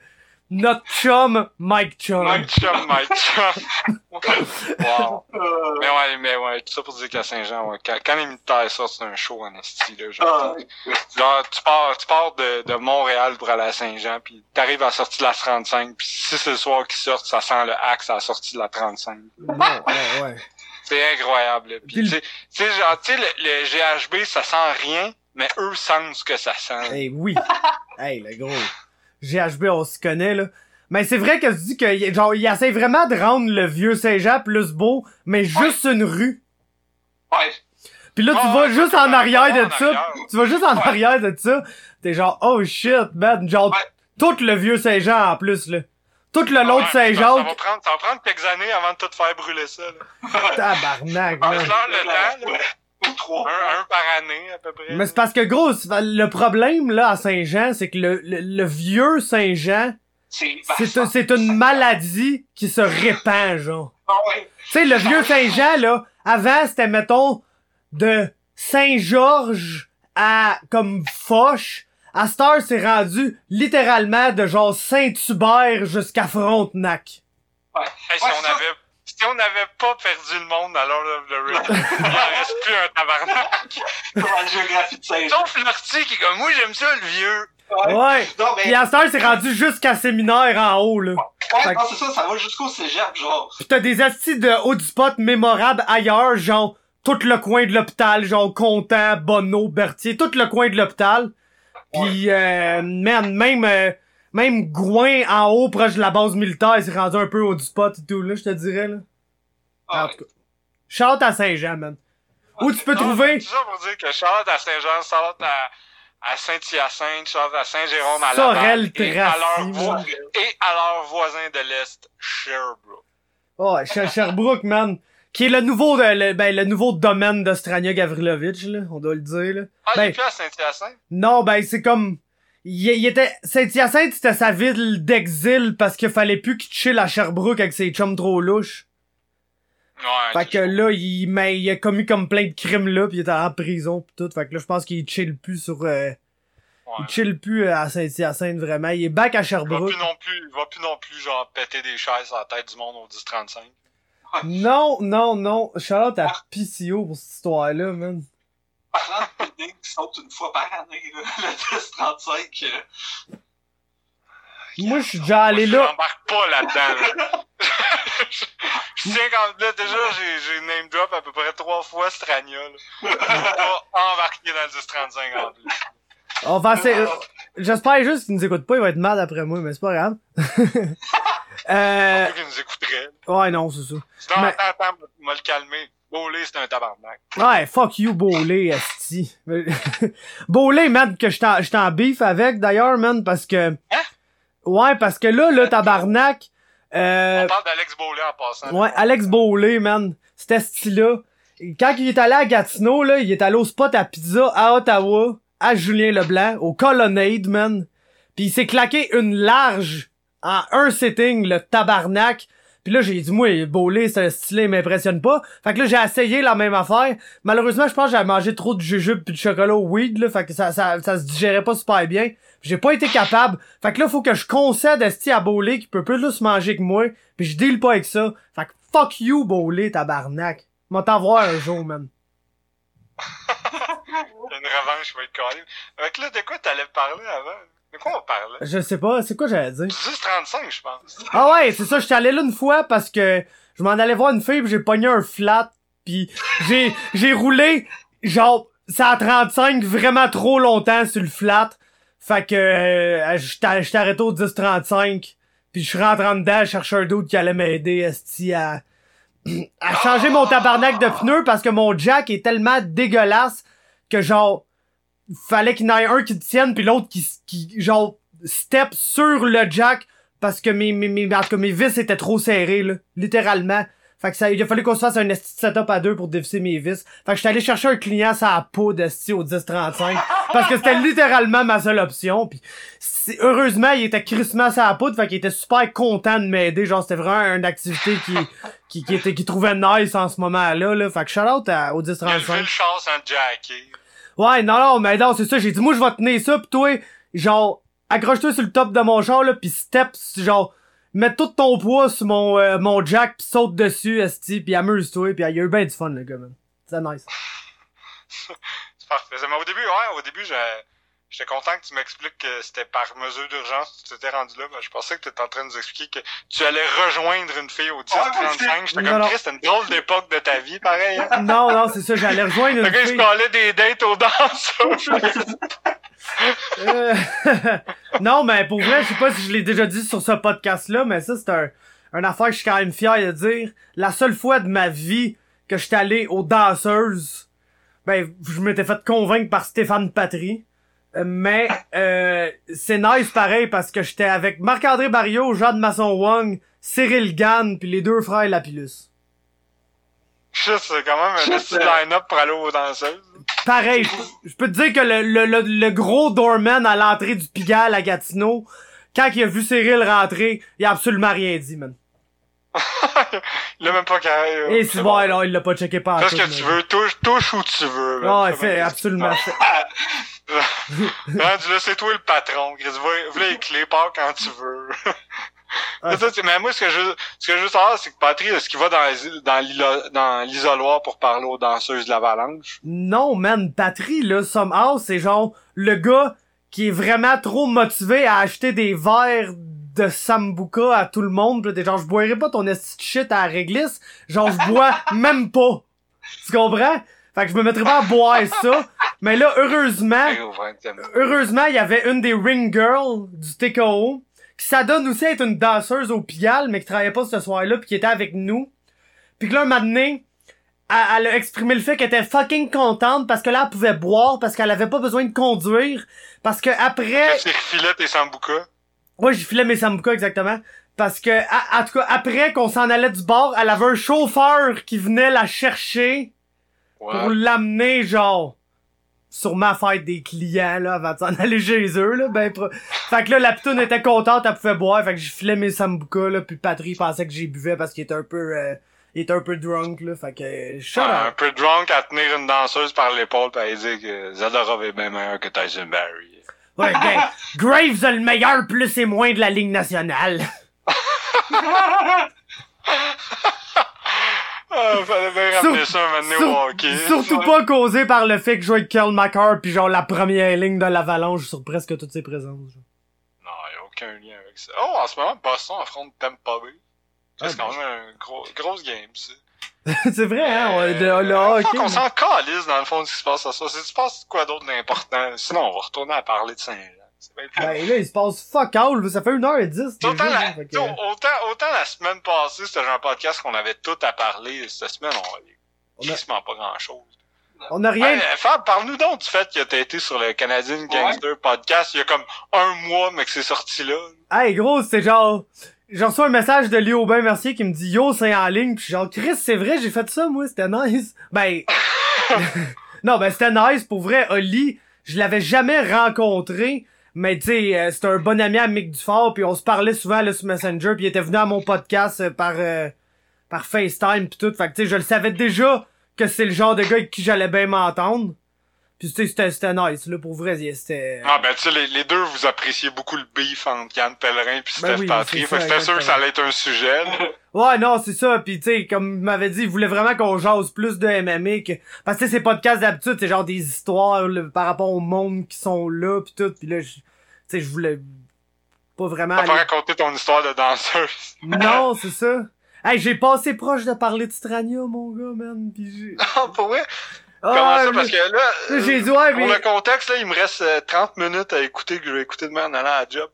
Notre chum, Mike Chung. Mike Chung, Mike Chung. wow. Euh, Mais ouais, mais ouais, tout ça pour dire qu'à Saint-Jean, ouais, quand, quand les militaires sortent, c'est un show en esti, là, genre. ah, Genre, tu pars, tu pars de, de Montréal pour aller à Saint-Jean, puis t'arrives à la sortie de la 35, puis si c'est le soir qu'ils sortent, ça sent le axe à la sortie de la 35. Non, ouais, ouais. C'est incroyable. Puis, tu sais- genre, tu sais, le, le GHB, ça sent rien, mais eux sentent ce que ça sent. Hey, oui. hey, le gros. GHB, on se connaît, là. Mais c'est vrai que tu dis que, genre, il essaie vraiment de rendre le vieux Saint-Jean plus beau, mais juste une rue. ouais. Puis là, tu vas ouais, juste en arrière de en ça. arrière. Tu vas juste en Ouais. arrière de ça. T'es genre, oh shit, man. Genre, tout le vieux Saint-Jean en plus, là. Tout le long de ça, ça va Saint-Jacques. prendre, ça va prendre quelques années avant de tout faire brûler ça, là. Tabarnak, Ah, leur le temps. Ou trois. Un, un par année, à peu près. Mais c'est parce que, gros, le problème, là, à Saint-Jean, c'est que le, le, le vieux Saint-Jean, C'est c'est un- c'est une maladie qui se répand, genre. Ah ouais. Tu sais, le vieux Saint-Jean, là, avant, c'était, mettons, de Saint-Georges à, comme, Foch. À c'est rendu littéralement de genre Saint-Hubert jusqu'à Frontenac. Ouais. Hey, si Ouais, on ça- avait, si on n'avait pas perdu le monde à l'heure of the il reste plus un tabarnak. Dans la géographie de. Sauf Lortie qui est comme, moi j'aime ça le vieux. Ouais. Ouais. Non, mais, à c'est rendu jusqu'à séminaire en haut, là. ouais, fait- non, c'est ça, ça va jusqu'au cégep, genre. Pis t'as des astis de haut du spot mémorables ailleurs, genre, tout le coin de l'hôpital, genre, Content, Bonneau, Berthier, tout le coin de l'hôpital. Pis, euh, man, même, euh, même Gouin en haut, proche de la base militaire, c'est rendu un peu haut du spot et tout, là, je te dirais, là. Ah, En tout cas. Chante à Saint-Jean, man. Où tu peux Non, trouver, C'est ça pour dire que Charlotte à Saint-Jean, Charlotte à, à Saint-Hyacinthe, Charlotte à Saint-Jérôme à Sorel et à leur vo- et à leur voisin de l'Est, Sherbrooke. Oh, Sherbrooke, man. Qui est le nouveau, de, le, ben, le nouveau domaine de Strania Gavrilovitch, là, on doit le dire, là. Ah, il Ben- est plus à Saint-Hyacinthe? Non, ben c'est comme. Il, il était. Saint-Hyacinthe, c'était sa ville d'exil parce qu'il fallait plus qu'il chill à Sherbrooke avec ses chums trop louches. Ouais, Fait que là, il, mais il a commis comme plein de crimes là, pis il était en prison pis tout. Fait que là, je pense qu'il chill plus sur... euh, ouais. Il chill plus euh, à Saint-Hyacinthe, vraiment. Il est back à Il va Sherbrooke. plus non plus, il va plus non plus, genre, péter des chaises à la tête du monde au 10-35. Non, non, non. Charlotte à PCO pour cette histoire-là, man. Parlant de building qui saute une fois par année, là, le 10-35. euh, Moi, je suis déjà allé là. Je m'embarque pas là-dedans, là. je tiens quand là, déjà, j'ai, name drop à peu près trois fois Strania, là. Je vais pas embarquer dans le 10-35 en plus. On va essayer- J'espère juste qu'il nous écoute pas, il va être mal après moi, mais c'est pas grave. euh... Nous. Ouais, non, c'est ça. Sinon, Mais- attends, attends, m'a le calmer. Bolé, c'est un tabarnak. Ouais, fuck you, Bolé, esti. Bolé, man, que j'étais en- j'étais en beef avec, d'ailleurs, man, parce que... Hein? Ouais, parce que là, là, tabarnak... Euh... On parle d'Alex Bolé en passant. Ouais, Alex Bolé, man. C'était style-là. Quand il est allé à Gatineau, là, il est allé au spot à pizza à Ottawa, à Julien Leblanc, au Colonnade, man. Puis il s'est claqué une large en un sitting, le tabarnak. Puis là, j'ai dit, moi, Bolé, c'est un style, il m'impressionne pas. Fait que là, j'ai essayé la même affaire. Malheureusement, je pense que j'avais mangé trop de jujube puis de chocolat au weed, là. Fait que ça, ça, ça se digérait pas super bien. J'ai pas été capable. Fait que là, faut que je concède esti à Bolé qui peut plus manger que moi. Puis je deal pas avec ça. Fait que fuck you, Bolé, tabarnak. M'a t'en voir un jour, man. Une revanche va être calée. Fait que là, de quoi t'allais parler avant? De quoi on parlait? Je sais pas, c'est quoi j'allais dire? Du 10-35, je pense. Ah ouais, c'est ça, j'étais allé là une fois parce que je m'en allais voir une fille pis j'ai pogné un flat pis j'ai j'ai roulé genre ça à 35 vraiment trop longtemps sur le flat. Fait que euh, j'étais arrêté au 10-35 puis je suis rentré en dedans, je cherchais un d'autre qui allait m'aider esti à à changer mon tabarnak de pneus parce que mon jack est tellement dégueulasse que genre fallait qu'il y en ait un qui te tienne puis l'autre qui qui genre step sur le jack parce que mes mes mes en tout mes vis étaient trop serrées là, littéralement. Fait que ça il a fallu qu'on se fasse un setup à deux pour dévisser mes vis. Fait que j'étais allé chercher un client sur la peau d'esti au 1035 parce que c'était littéralement ma seule option puis heureusement, il était crissement sur la poudre, fait qu'il était super content de m'aider. Genre, c'était vraiment une activité qui, qui, qui était, qui trouvait nice en ce moment-là, là. Fait que shout out à- au Il a levé 1035. le char sans jacker. Ouais, non, non, mais non, c'est ça. J'ai dit, moi, je vais tenir ça, pis toi, genre, accroche-toi sur le top de mon char, là, pis step, genre, mets tout ton poids sur mon, euh, mon jack, pis saute dessus, esti, pis amuse-toi, pis il y a eu ben du fun, le gars, man. C'est nice. C'est parfait. Mais au début, ouais, au début, j'ai- j'étais content que tu m'expliques que c'était par mesure d'urgence que tu t'étais rendu là. Ben, je pensais que tu étais en train de nous expliquer que tu allais rejoindre une fille au 10-35. J'étais Non, comme. Chris, c'était une drôle d'époque de ta vie, pareil. Hein? Non, non, c'est ça, j'allais rejoindre Le une gars, il se fille. parlait des dates aux danses. Euh, non, mais pour vrai, je sais pas si je l'ai déjà dit sur ce podcast-là, mais ça, c'est un, un affaire que je suis quand même fier de dire. La seule fois de ma vie que j'étais allé aux danseuses, ben, je m'étais fait convaincre par Stéphane Patry. Euh, Mais euh, c'est nice pareil parce que j'étais avec Marc-André Barriot, Jean de Masson-Wong, Cyril Gann, puis les deux frères Lapillus. Juste, c'est quand même un petit euh, line-up pour aller aux danseuses. Pareil, je- peux te dire que le, le, le, le gros doorman à l'entrée du Pigalle à Gatineau, quand il a vu Cyril rentrer, il a absolument rien dit, man. Il a même pas carré. Et c'est bon, alors il l'a pas checké par Fais ce que tu veux, touche, touche où tu veux. man. Non, il fait absolument. Rendu là, c'est toi le patron. Chris, va, va les clés, pars quand tu veux. Mais ça, c'est- mais moi, ce que je, ce que je veux savoir, c'est que Patrick, est-ce qu'il va dans, l'isoloir pour parler aux danseuses de l'avalanche? Non, man, Patry, là, somehow, c'est genre le gars qui est vraiment trop motivé à acheter des verres de Sambuca à tout le monde. Pis genre, je boirai pas ton esti shit à la réglisse. Genre, je bois même pas. Tu comprends? Fait que je me mettrais pas à boire ça. Mais là, heureusement, heureusement, il y avait une des ring girls du TKO qui s'adonne aussi à être une danseuse au Pigalle, mais qui travaillait pas ce soir-là, puis qui était avec nous. Puis que là, un moment donné, elle, elle a exprimé le fait qu'elle était fucking contente parce que là, elle pouvait boire, parce qu'elle avait pas besoin de conduire, parce que après... Qu'il refilait tes sambucas? Ouais, j'ai filé mes sambucas, exactement. Parce que, en tout cas, après qu'on s'en allait du bar, elle avait un chauffeur qui venait la chercher pour l'amener, genre, sûrement faire des clients, là, avant de s'en aller chez eux, là, ben, pro- Fait que là, la pitoune était contente, elle pouvait boire, fait que je filais mes sambucas, là, puis Patrick pensait que j'y buvais parce qu'il était un peu, euh, il était un peu drunk, là, fait que, shut un peu drunk à tenir une danseuse par l'épaule pis à dire que Zadorov est bien meilleur que Tyson Barry. Ouais, ben, Graves a le meilleur plus et moins de la Ligue nationale. Ah, fallait bien ramener ça un au hockey. Surtout pas causé par le fait que je joue avec Karl McCarr pis genre la première ligne de l'avalanche sur presque toutes ses présences. genre. Non, y a aucun lien avec ça. Oh, en ce moment, Boston affronte Tampa Bay. Ça, C'est Ah, quand même un gros, grosse game, ça. c'est vrai, hein, on, le, le Euh, hockey. On s'en calisse, dans le fond, de ce qui se passe à ça. Si tu passes quoi d'autre d'important, sinon on va retourner à parler de Saint-Jean. Ben là, il se passe fuck all, ça fait 1h10 Autant, la, hein, que- autant, autant la semaine passée, c'était genre un podcast qu'on avait tout à parler. Cette semaine, on On a- pas grand chose. On a rien... Hey, Fab, parle-nous donc du fait que t'as été sur le Canadian Gangster podcast il y a comme un mois, mais que c'est sorti là. Hey gros, c'est genre... J'ai reçu un message de Léo Aubin Mercier qui me dit Yo, c'est en ligne. Suis genre, Chris, c'est vrai, j'ai fait ça, moi, c'était nice. Ben. non, ben c'était nice. Pour vrai, Oli, je l'avais jamais rencontré. Mais tu sais, euh, un bon ami à Mick Dufort, puis on se parlait souvent là, sur Messenger, puis il était venu à mon podcast euh, par euh, par FaceTime puis tout. Fait que tu sais, je le savais déjà que c'est le genre de gars avec qui j'allais bien m'entendre. Puis tu sais, c'était c'était nice là pour vrai, c'était Ah ben tu sais, les, les deux, vous appréciez beaucoup le beef entre Yann Pellerin puis Ben Steph oui, Patry. c'est Fait que ça, c'était sûr que ça allait être un sujet. là. Ouais, non, c'est ça. Puis tu sais, comme il m'avait dit, il voulait vraiment qu'on jase plus de MMA que parce que ces podcasts d'habitude, c'est genre des histoires là, par rapport au monde qui sont là puis tout. Puis là, je- tu sais, je voulais pas vraiment. T'as pas aller- raconté ton histoire de danseuse. Non, c'est ça. Hey, j'ai passé proche de parler de Strania, mon gars, man. Puis j'ai. Ah, pour vrai? Ah, Comment ça? Parce que là, euh, j'ai dit ouais, pour mais. le contexte, là, il me reste euh, 30 minutes à écouter que je vais écouter demain en allant à la job.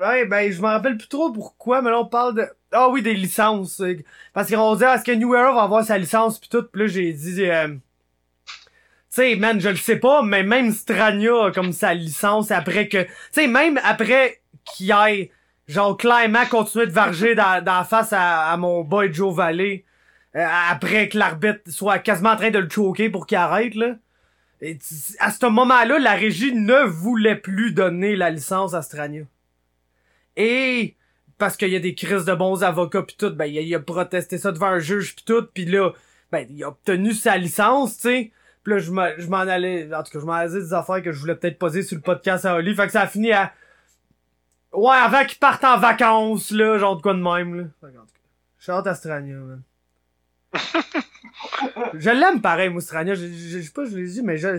Ouais, ben, je me rappelle plus trop pourquoi, mais là, on parle de... Ah oui, des licences. euh, Parce qu'on dit, est-ce que New Era va avoir sa licence pis tout, pis là, j'ai dit, euh... Tu sais, man, je le sais pas, mais même Strania a comme sa licence après que... Tu sais, même après qu'il aille, genre, clairement continuer de varger dans, dans la face à, à mon boy Joe Valley, euh, après que l'arbitre soit quasiment en train de le choquer pour qu'il arrête, là. À ce moment-là, la régie ne voulait plus donner la licence à Strania. Et parce qu'il y a des crises de bons avocats pis tout, ben il a, protesté ça devant un juge pis tout, pis là, ben il a obtenu sa licence, tu sais. Pis là, je m'en allais, en tout cas, je m'en allais des affaires que je voulais peut-être poser sur le podcast à Oli, fait que ça a fini à... Ouais, avant qu'il parte en vacances, là, genre de quoi de même, là. Fait que, en tout cas, je hâte à Strania, man. je l'aime pareil, moi, Strania. Je, je, je sais pas, je l'ai dit, mais je...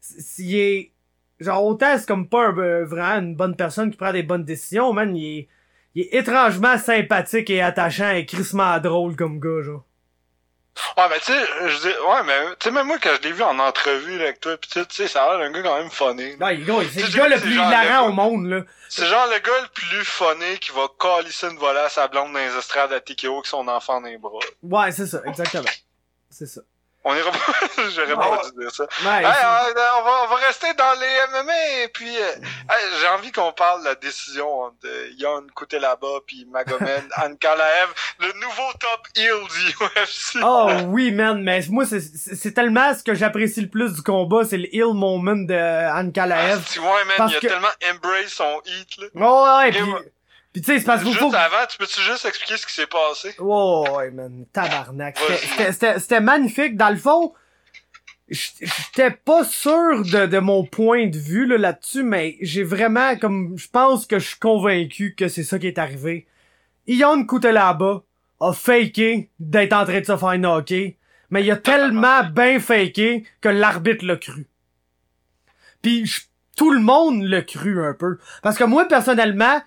S'il est... Genre, autant c'est comme pas euh, vraiment une bonne personne qui prend des bonnes décisions, man, il est, il est étrangement sympathique et attachant et crissement drôle comme gars, genre. Ouais, mais tu sais, je dis, ouais, mais tu sais, même moi, quand je l'ai vu en entrevue là, avec toi, pis tu sais, ça a l'air d'un gars quand même funny. Non, il est gros, c'est le gars le plus hilarant au monde, là. C'est genre le gars le plus funny qui va calisser une volée à sa blonde dans les estrades à TKO avec son enfant dans les bras. Ouais, c'est ça, exactement. C'est ça. On ira pas, j'aurais pas dû dire ça. Hey, c'est- euh, on, va, on va rester dans les MMA et puis euh, hey, j'ai envie qu'on parle de la décision entre euh, Yann Kutelaba puis Magomed Ankalaev, le nouveau top heel du UFC. Oh oui, man, mais moi, c'est- tellement ce que j'apprécie le plus du combat, c'est le heal moment de Anne Kalaev. Tu vois, man, Parce il a que- tellement embrace son hit, là. Ouais, ouais, Et pis, pis tu sais, c'est parce qu'il Juste faut... avant, tu peux-tu juste expliquer ce qui s'est passé? Ouais, ouais, man, tabarnak. C'était- magnifique. Dans le fond, j'étais pas sûr de, de mon point de vue là, là-dessus, mais j'ai vraiment, comme, je pense que je suis convaincu que c'est ça qui est arrivé. Ion Kutelaba a faké d'être en train de se faire knocker, mais il a tellement bien faké que l'arbitre l'a cru. Puis tout le monde l'a cru un peu. Parce que moi, personnellement,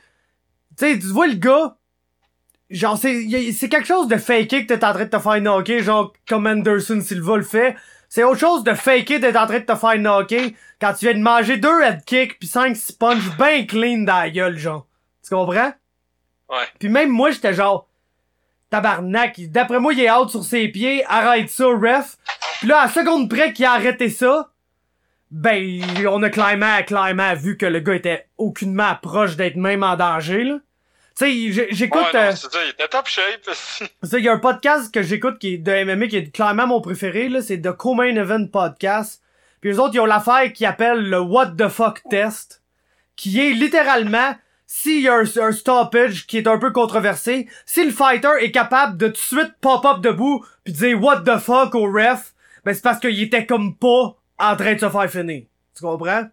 tu sais, tu vois le gars, genre, c'est, c'est quelque chose de faké que t'es en train de te faire knocker, genre, comme Anderson Silva le fait. C'est autre chose de faker d'être en train de te faire knocker quand tu viens de manger deux head kicks pis cinq sponges bien clean dans la gueule, genre. Tu comprends? Ouais. Puis même moi, j'étais genre, tabarnak, d'après moi, il est out sur ses pieds, arrête ça, ref. Puis là, à la seconde près qu'il a arrêté ça, ben, on a clairement, clairement vu que le gars était aucunement proche d'être même en danger, là. Tu sais, j'écoute... ouais, euh, il était top shape. il y a un podcast que j'écoute qui est de MMA qui est clairement mon préféré, là. C'est The Co-Main Event Podcast. Puis eux autres, ils ont l'affaire qui appelle le What the fuck test. Qui est littéralement, s'il y a un, un stoppage qui est un peu controversé, si le fighter est capable de tout de suite pop-up debout puis dire what the fuck au ref, ben c'est parce qu'il était comme pas en train de se faire finir. Tu comprends?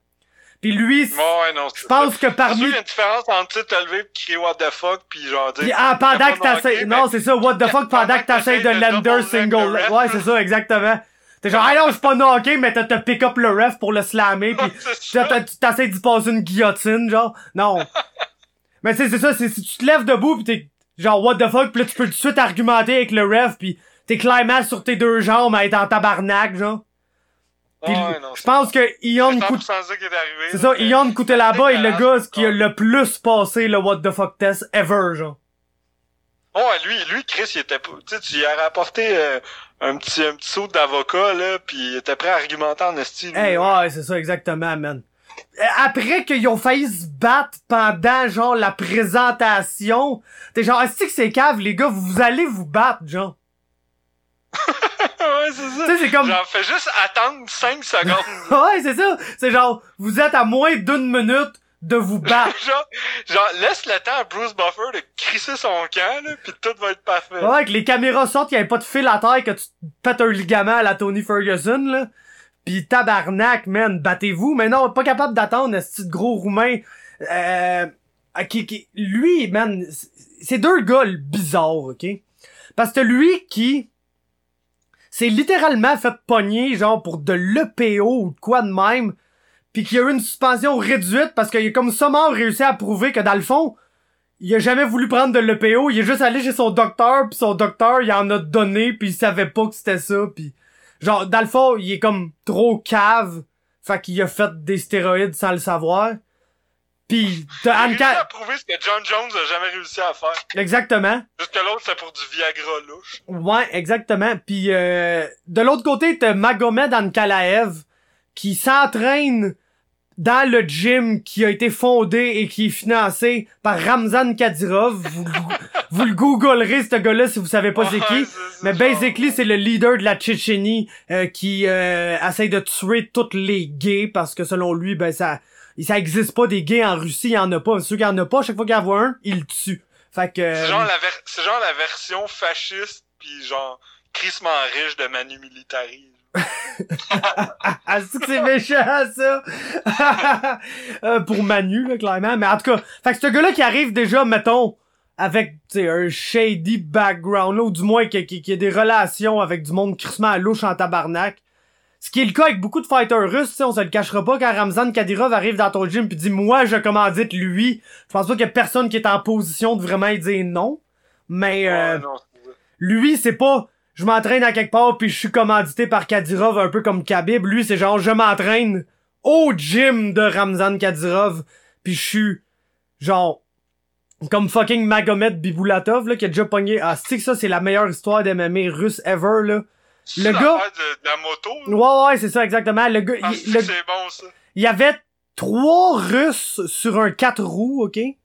Puis lui, Ouais, non. je pense que C'est parmi qu'il y a une différence entre te lever pis crier what the fuck pis genre dire. Puis, ah, pendant que t'essayes, non, c'est ça, what the fuck, pendant que t'essayes de lander single, ouais, c'est ça, exactement. T'es genre, ah non, je suis pas knocké, mais t'as pick up le ref pour le slammer, pis C'est t'essayes d'y passer une guillotine, genre, non. mais tu sais, c'est ça, c'est si tu te lèves debout pis t'es genre, what the fuck, pis là, tu peux tout de suite argumenter avec le ref, pis t'es climax sur tes deux jambes à être en tabarnak, genre. Ah ouais, non, je pense que Ion c'est coûte 100% ça qui est arrivé. c'est ça, Ion Kutelaba est le gars qui a le plus passé le what the fuck test ever, genre. Ouais, lui, lui, Chris, il était tu sais, tu lui as rapporté euh, un petit, un petit saut d'avocat, là, pis il était prêt à argumenter en lui. Hey, ouais, c'est ça, exactement, man. Euh, Après qu'ils ont failli se battre pendant, genre, la présentation, t'es genre, est-ce que c'est cave, les gars, vous allez vous battre, genre? ouais, c'est ça. Tu sais, c'est comme, Genre, fais juste attendre 5 secondes. ouais, c'est ça. C'est genre, vous êtes à moins d'une minute de vous battre. genre, genre, laisse le temps à Bruce Buffer de crisser son camp, là, pis tout va être parfait. Ouais, que les caméras sortent, qu'il avait pas de fil à terre, que tu te pètes un ligament à la Tony Ferguson, là. Pis tabarnak, man, battez-vous. Mais non, pas capable d'attendre, ce petit gros roumain. Euh, qui, qui, lui, man, c'est deux gars bizarres, ok? Parce que lui qui s'est littéralement fait pogner, genre, pour de l'EPO ou de quoi de même, pis qui a eu une suspension réduite parce qu'il a comme seulement réussi à prouver que dans le fond, il a jamais voulu prendre de l'EPO, il est juste allé chez son docteur, puis son docteur, il en a donné, puis il savait pas que c'était ça, puis genre, dans le fond, il est comme trop cave, fait qu'il a fait des stéroïdes sans le savoir. Puis, t'as a réussi Anka... à prouver ce que John Jones a jamais réussi à faire. Exactement. Juste que l'autre, c'est pour du Viagra louche. Ouais, exactement. Puis euh, de l'autre côté, t'as Magomed Ankalaev qui s'entraîne dans le gym qui a été fondé et qui est financé par Ramzan Kadyrov. Vous, vous le googlerez, ce gars-là, si vous savez pas c'est qui. Mais basically, c'est le leader de la Tchétchénie euh, qui euh, essaye de tuer toutes les gays parce que selon lui, ben ça ça existe pas des gays en Russie, il y en a pas. Ceux qui en a pas, chaque fois qu'il y en voit un, il le tue. Fait que... C'est genre, la ver- c'est genre la version fasciste pis genre crissement riche de Manu Militari. Ah, c'est que c'est méchant, ça! Euh, pour Manu, là, clairement. Mais en tout cas, fait que ce gars-là qui arrive déjà, mettons, avec, un shady background, là, ou du moins qui, qui, qui a des relations avec du monde crissement à louche en tabarnak. Ce qui est le cas avec beaucoup de fighters russes, tu sais, on se le cachera pas quand Ramzan Kadyrov arrive dans ton gym pis dit, moi, je commandite lui. Je pense pas qu'il y a personne qui est en position de vraiment dire non. Mais, euh, lui, c'est pas je m'entraîne à quelque part puis je suis commandité par Kadyrov un peu comme Khabib. Lui, c'est genre je m'entraîne au gym de Ramzan Kadyrov puis je suis genre comme fucking Magomed Bibulatov là qui a déjà pogné ah c'est que ça c'est la meilleure histoire d'MMA russe ever là? Le gars- de, de la moto. Ouais ouais, c'est ça exactement. Le gars Ah, il, le- c'est bon, ça. il y avait trois Russes sur un 4 roues, OK? Puis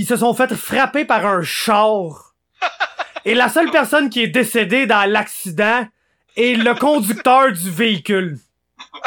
ils se sont fait frapper par un char. Et la seule personne qui est décédée dans l'accident est le conducteur du véhicule.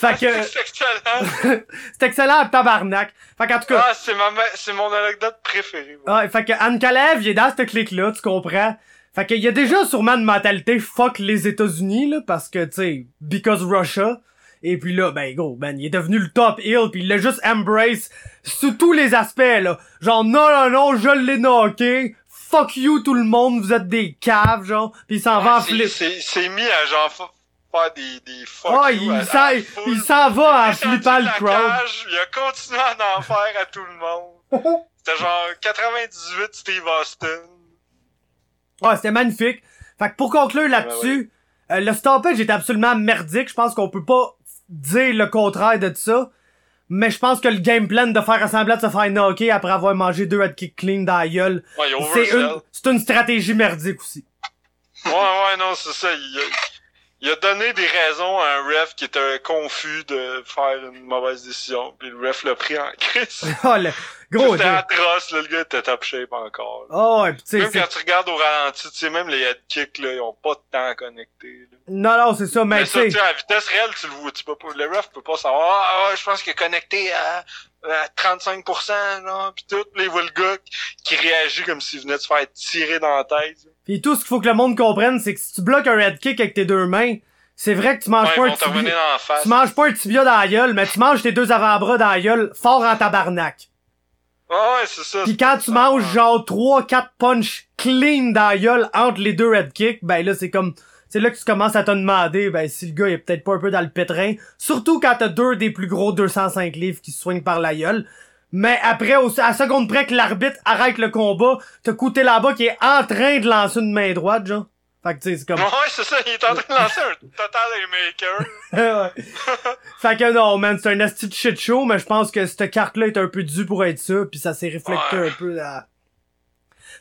Fait que C'est excellent. c'est excellent en tabarnak. Fait qu'en tout cas, Ah, c'est ma, c'est mon anecdote préférée. Ouais, fait que Ankalev, il est dans cette clique-là, tu comprends? Fait qu'il y a déjà sûrement une mentalité fuck les États-Unis, là, parce que, tu sais, because Russia. Et puis là, ben, gros, ben, il est devenu le top heel, puis il l'a juste embrace sous tous les aspects, là. Genre, non, non, non, je l'ai knocké. Fuck you, tout le monde, vous êtes des caves, genre. Puis il s'en va en flip. c'est- C'est mis à genre fa- faire des, des fuck Oh, you à- à il s'en, il s'en va Il flippant de le crowd. cage, il a continué à en faire à tout le monde. C'était genre 98 Steve Austin. Ouais, c'était magnifique. Fait que pour conclure là-dessus, euh, le stoppage est absolument merdique. Je pense qu'on peut pas dire le contraire de ça. Mais je pense que le game plan de faire semblant de se faire knocker après avoir mangé deux head kick clean dans la gueule, Ouais, c'est une, une stratégie merdique aussi. Ouais, ouais, non, c'est ça. Il a, il a donné des raisons à un ref qui était confus de faire une mauvaise décision. Puis le ref l'a pris en crise. Oh, le- Gros, C'était atroce, là, le gars était top shape encore. là. Oh, ouais, pis tu sais, Même quand tu regardes au ralenti, tu sais, même les head kicks, là, ils ont pas de temps connecté. Là. Non, non, c'est ça, mais Mais tu ça, tu à vitesse réelle, tu le vois, tu peux pas, le ref peut pas savoir, ah, ouais, je pense qu'il est connecté à, à 35%, genre, pis tout, là, il voit le gars qui, réagit comme s'il venait de se faire tirer dans la tête. Pis tout ce qu'il faut que le monde comprenne, c'est que si tu bloques un head kick avec tes deux mains, c'est vrai que tu manges Ouais, pas un tibia. Tu manges pas un tibia dans la gueule, mais tu manges tes deux avant-bras dans la gueule fort en tabarnak. Ouais, ouais, c'est ça. Pis quand tu manges genre 3-4 punch clean dans la gueule entre les deux head kicks, ben là c'est comme c'est là que tu commences à te demander ben si le gars est peut-être pas un peu dans le pétrin, surtout quand t'as deux des plus gros 205 livres qui se soignent par la gueule. Mais après, au, à seconde près que l'arbitre arrête le combat, t'as coûté là-bas qui est en train de lancer une main droite, genre. Fait que tu sais, c'est comme... Ouais, c'est ça, il est en train de lancer un total. Ouais. fait que non, man, c'est un asti de shit show, mais je pense que cette carte-là est un peu due pour être ça, puis ça s'est Ouais. un peu là.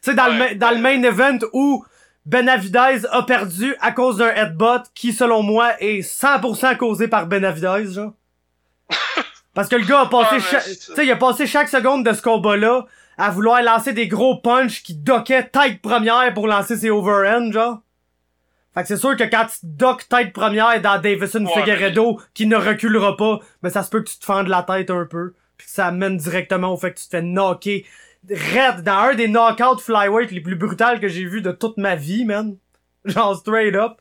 Tu sais, dans, le, Ouais. dans le main event où Benavidez a perdu à cause d'un headbutt qui, selon moi, est 100% causé par Benavidez, genre. Parce que le gars a passé, mais cha- c'est- tu sais, il a passé chaque seconde de ce combat-là à vouloir lancer des gros punches qui doquaient tête première pour lancer ses overhands, genre. Fait que c'est sûr que quand tu dock tête première dans Davison Ouais, Figueredo qui ne reculera pas, ben ça se peut que tu te fendes la tête un peu. Puis que ça amène directement au fait que tu te fais knocker raide dans un des knockouts flyweight les plus brutales que j'ai vu de toute ma vie, man. Genre straight up.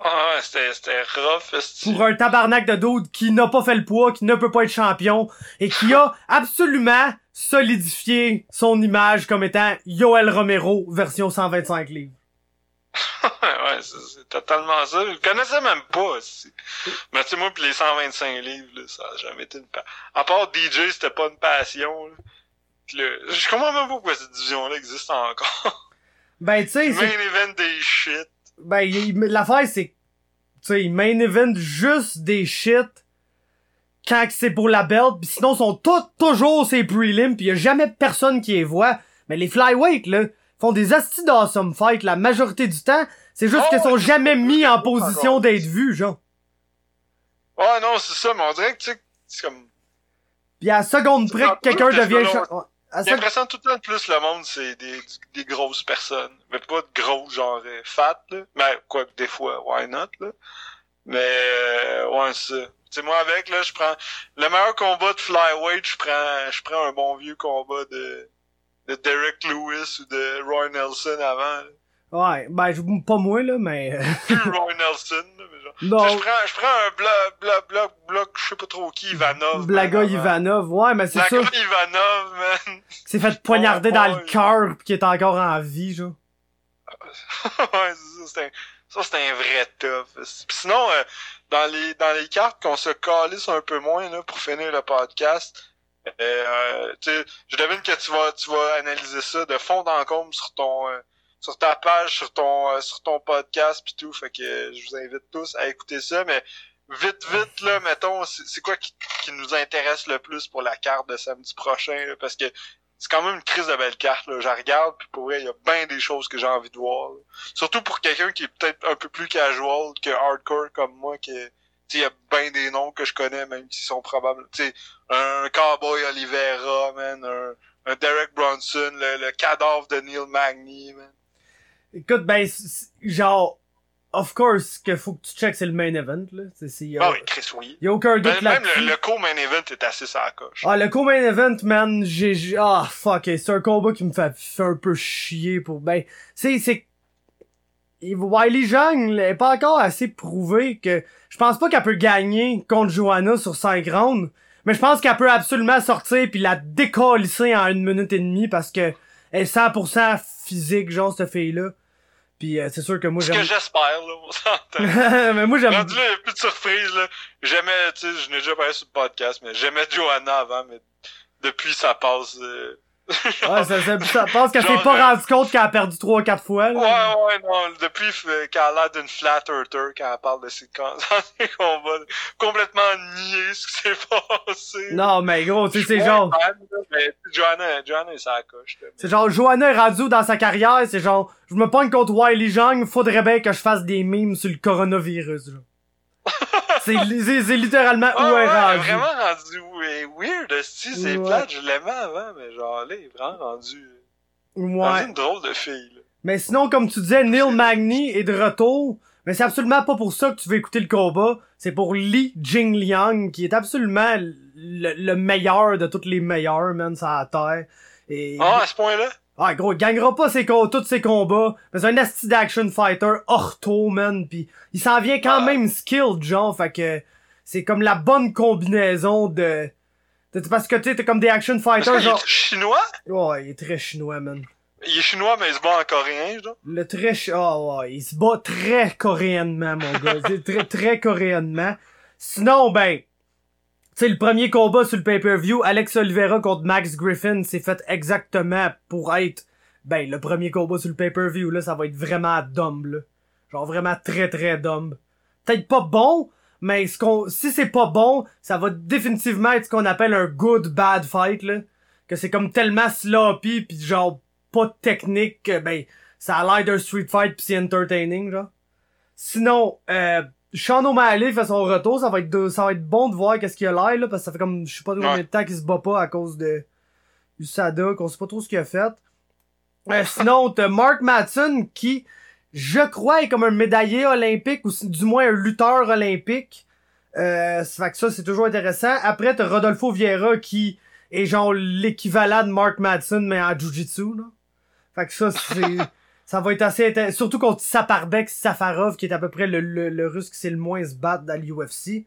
Ah, c'était, c'était rough. Pour un tabarnak de dude qui n'a pas fait le poids, qui ne peut pas être champion et qui a absolument solidifié son image comme étant Yoel Romero version 125 livres. Ouais, c'est, totalement ça. Je le connaissais même pas. Mais tu sais, moi, pis les 125 livres, là, ça a jamais été une pa... À part DJ, c'était pas une passion, là. Là, je comprends même pas pourquoi cette division-là existe encore. Ben, tu sais, Main event des shit. Ben, il- l'affaire, c'est tu sais, main event juste des shit quand c'est pour la belt, pis sinon, ils sont tous toujours ces prelims, pis y a jamais personne qui les voit. Mais les flyweight, là, font des astis d'awesome fight la majorité du temps. C'est juste Oh, qu'ils sont jamais mis en encore. position d'être vus, genre. Ouais, non, c'est ça, mais on dirait que, tu sais, c'est comme... Pis à la seconde près que quelqu'un devient... à l'impression tout le temps plus le monde, c'est des, des grosses personnes. Mais pas de gros, genre euh, fat, là. Mais quoi que des fois, why not, là. Mais euh, ouais, c'est sais, moi avec, là, je prends le meilleur combat de flyweight, je prends je prends un bon vieux combat de, de Derek Lewis ou de Roy Nelson avant. là. Ouais, ben, je- pas moi, là, mais... euh, Plus Roy Nelson, là, mais genre. Non, je prends, je prends un bloc, bloc, bloc, bloc, je sais pas trop qui, Ivanov. Blaga man. Ivanov, ouais, mais c'est ça. Blaga Ivanov, man. qui s'est fait poignarder Oh, dans le cœur pis qui est encore en vie, genre. ouais, c'est ça, c'est un, ça, c'est un vrai tough. Sinon, euh, dans les dans les cartes qu'on se calisse un peu moins là, pour finir le podcast, euh, je devine que tu vas tu vas analyser ça de fond en comble sur ton euh, sur ta page, sur ton euh, sur ton podcast puis tout. Fait que je vous invite tous à écouter ça, mais vite, vite, là, mettons, c'est quoi qui, qui nous intéresse le plus pour la carte de samedi prochain, là, parce que c'est quand même une crise de belle carte, là. Je regarde, puis pour vrai, il y a bien des choses que j'ai envie de voir. là. Surtout pour quelqu'un qui est peut-être un peu plus casual que hardcore comme moi, qui est- il y a bien des noms que je connais, même s'ils sont probables. Sais, un Cowboy Oliveira, man, un, un Derek Bronson, le, le cadavre de Neil Magny, man. Écoute, ben, genre, of course, que faut que tu checkes, c'est le main event, là. A, Ah oui, Chris, oui. y a aucun doute Même, même le, le co-main event est assez sa coche. Ah, le co-main event, man, j'ai, ah, fuck, c'est un combat qui me fait, fait un peu chier pour, ben, c'est, Wiley Zhang, elle est pas encore assez prouvé que, je pense pas qu'elle peut gagner contre Joanna sur 5 rounds, mais je pense qu'elle peut absolument sortir puis la décalisser en une minute et demie parce que elle est 100% physique, genre, cette fille-là. Puis euh, c'est sûr que moi Ce que j'aime... j'espère, là, on s'entend. mais moi j'aime... Rendu là, il a plus de surprise, là. J'aimais, tu sais, je n'ai déjà parlé sur le podcast, mais j'aimais Johanna avant, mais depuis, ça passe, euh, Ouais, ça, ça, ça pense qu'elle s'est pas euh, rendu compte qu'elle a perdu 3 4 fois. là. Ouais, ouais, non, depuis euh, qu'elle a l'air d'une flat earther quand elle parle de ses, combats, complètement nier ce qui s'est passé. Non, mais gros, tu sais, c'est genre... fan, mais Johanna, Johanna, ça coche. C'est genre, Johanna est rendue dans sa carrière, c'est genre, je me pogne contre Wiley Zhang, faudrait bien que je fasse des memes sur le coronavirus, genre. C'est littéralement où Ouais, est rendue. vraiment rendu weird, esti, c'est Ouais. plate, je l'aimais avant, mais genre là, il est vraiment rendu, rendu Ouais. une drôle de fille, là. Mais sinon, comme tu disais, Neil Magny est de retour. Mais c'est absolument pas pour ça que tu veux écouter le combat. C'est pour Li Jingliang, qui est absolument le, le meilleur de tous les meilleurs, man, sur la terre. Et... Ah, à ce point-là? Ah, gros, il gagnera pas ses tous ses combats. Mais c'est un asti d'action fighter ortho, man. Pis il s'en vient quand Ah. même skilled, genre. Fait que c'est comme la bonne combinaison de... de- Parce que tu sais, t'es comme des action fighters, genre... est chinois? Ouais, il est très chinois, man. Il est chinois, mais il se bat en coréen, genre. Le très... Ah ouais, il se bat très coréennement, mon gars. Très, très coréennement. Sinon, ben... Tu sais, le premier combat sur le pay-per-view, Alex Oliveira contre Max Griffin, c'est fait exactement pour être... Ben, le premier combat sur le pay-per-view, là, ça va être vraiment dumb, là. Genre vraiment très, très dumb. Peut-être pas bon, mais ce qu'on, si c'est pas bon, ça va définitivement être ce qu'on appelle un good bad fight, là. Que c'est comme tellement sloppy pis genre pas technique que, ben, ça a l'air d'un street fight pis c'est entertaining, genre. Sinon, euh, Sean O'Malley fait son retour, ça va être de- ça va être bon de voir qu'est-ce qu'il a l'air, là, parce que ça fait comme, je sais pas combien de temps qu'il se bat pas à cause de USADA, qu'on sait pas trop ce qu'il a fait. Euh, sinon, t'as Mark Matson qui, je crois, est comme un médaillé olympique, ou du moins un lutteur olympique. Euh, ça fait que ça, c'est toujours intéressant. Après, t'as Rodolfo Vieira qui est genre l'équivalent de Mark Madsen, mais en Jiu-Jitsu, là. Fait que ça, c'est... ça va être assez intéressant. Surtout contre Saparbek Safarov, qui est à peu près le, le, le russe qui sait le moins se battre dans l'UFC.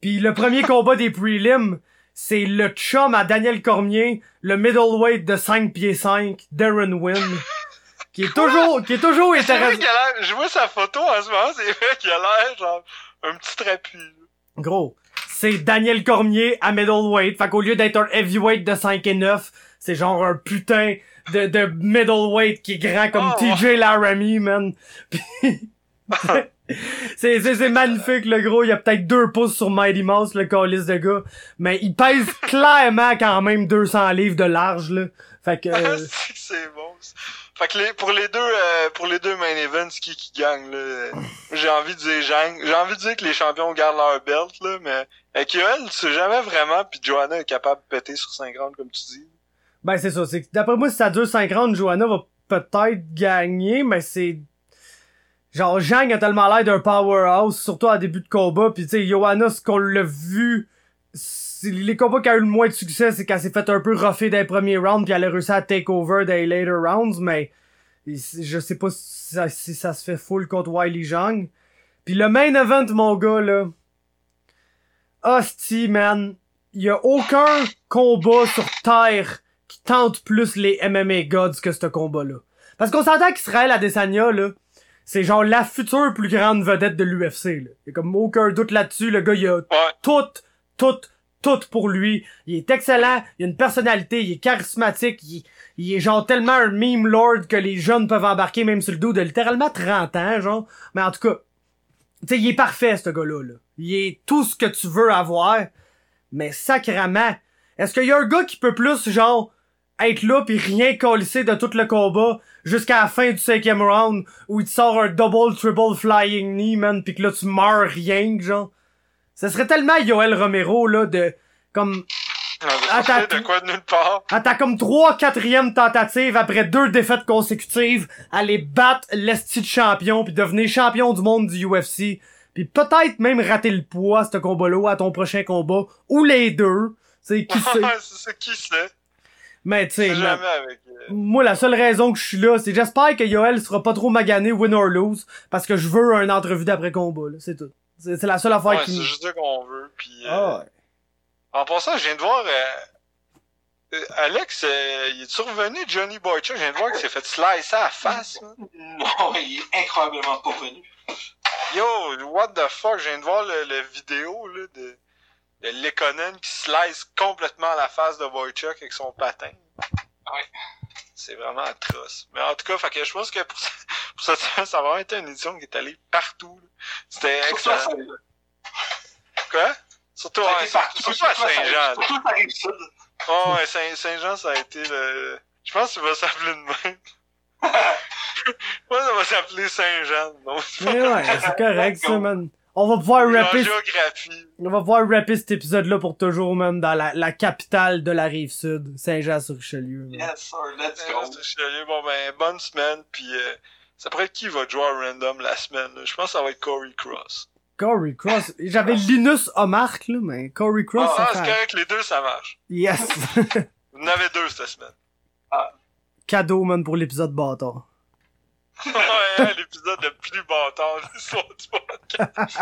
Puis le premier combat des prelims, c'est le chum à Daniel Cormier, le middleweight de 5 pieds 5, Darren Wynn. Qui est toujours, qui est toujours intéressant. je vois sa photo en ce moment, c'est vrai qu'il a l'air, genre, un petit trapu. Gros, c'est Daniel Cormier à middleweight. Fait qu'au lieu d'être un heavyweight de 5 et 9, c'est genre un putain de, de middleweight qui est grand comme Oh, TJ Laramie, man. C'est, c'est, c'est magnifique, le gros. Il y a peut-être deux pouces sur Mighty Mouse, le calice de gars. Mais il pèse clairement quand même 200 livres de large, là. Fait que... euh, C'est bon. Fait que les, pour les deux, euh, pour les deux main events, qui qui gagne, là, euh, j'ai envie de dire. J'ai envie de dire que les champions gardent leur belt, là, mais avec Yoel, tu sais jamais vraiment, puis Joanna est capable de péter sur 5 rounds, comme tu dis. Ben c'est ça, d'après moi si ça dure 5 rounds, Johanna va peut-être gagner, mais c'est genre Zhang a tellement l'air d'un powerhouse, surtout en début de combat, puis tu sais Johanna ce qu'on l'a vu les combats qui a eu le moins de succès, c'est qu'elle s'est fait un peu rougher dans les premiers rounds puis elle a réussi à take over dans les later rounds, mais je sais pas si ça, se fait full contre Wiley Zhang. Puis le main event mon gars là. Hostie man, y a aucun combat sur terre tente plus les MMA gods que ce combat-là. Parce qu'on s'entend qu'Israël Adesanya, là, c'est genre la future plus grande vedette de l'UFC, là. Y a comme aucun doute là-dessus, le gars, il a tout, tout, tout pour lui. Il est excellent, il a une personnalité, il est charismatique, il, il est genre tellement un meme lord que les jeunes peuvent embarquer même sur le dos de littéralement 30 ans, genre. Mais en tout cas, tu sais, il est parfait, ce gars-là, là. Il est tout ce que tu veux avoir, mais sacrament. Est-ce qu'il y a un gars qui peut plus, genre, être là pis rien colisser de tout le combat jusqu'à la fin du cinquième round où il te sort un double triple flying knee, man, pis que là tu meurs rien, que genre. Ça serait tellement Yoel Romero, là, de, comme, va Attends, sortir de quoi de nulle part? à ta comme trois quatrième tentatives après deux défaites consécutives, aller battre l'esti de champion puis devenir champion du monde du UFC puis peut-être même rater le poids ce combat-là à ton prochain combat ou les deux, c'est qui sait. Qui sait? Mais tu sais, euh, moi la seule raison que je suis là, c'est j'espère que Yoel sera pas trop magané win or lose parce que je veux un entrevue d'après combat là, c'est tout. C'est c'est la seule affaire Ouais, qui c'est juste ça qu'on veut, puis... euh, Ah ouais. En passant, je viens de voir... euh, euh, Alex, euh, il est survenu Johnny Boychuk? Je viens de voir qu'il s'est fait slicer à la face. Non, il est incroyablement pas connu. Yo, what the fuck, je viens de voir le, le vidéo là, de, de Lekonen qui slice complètement la face de Boychuk avec son patin. Ouais. C'est vraiment atroce. Mais en tout cas, fait que je pense que pour, ça- pour cette semaine, ça a vraiment été une édition qui est allée partout. là. C'était Surtout à excellent. Quoi? Surtout, partout, à surtout à Saint-Jean. Surtout à Rive-Sud. Oh, ouais, Saint- Saint-Jean, ça a été le... Je pense qu'il va s'appeler de même. Moi, ça va s'appeler Saint-Jean. donc. Mais ouais, c'est correct ça, man. On va pouvoir rapper, on va pouvoir rapper cet épisode-là pour toujours, même dans la, la capitale de la rive sud, Saint-Jean-sur-Richelieu. man. Yes, sir, let's go. chialé. Bon, ben, bonne semaine, puis euh, ça pourrait être qui va jouer à random la semaine? là? Je pense que ça va être Corey Cross. Corey Cross. J'avais Linus Omark, là, mais Corey Cross, Ah, ça c'est correct, les deux, ça marche. Yes! Vous en avez deux cette semaine. Cadeau, man, pour l'épisode bâtard. Ouais, l'épisode le plus bâtard de l'histoire du podcast.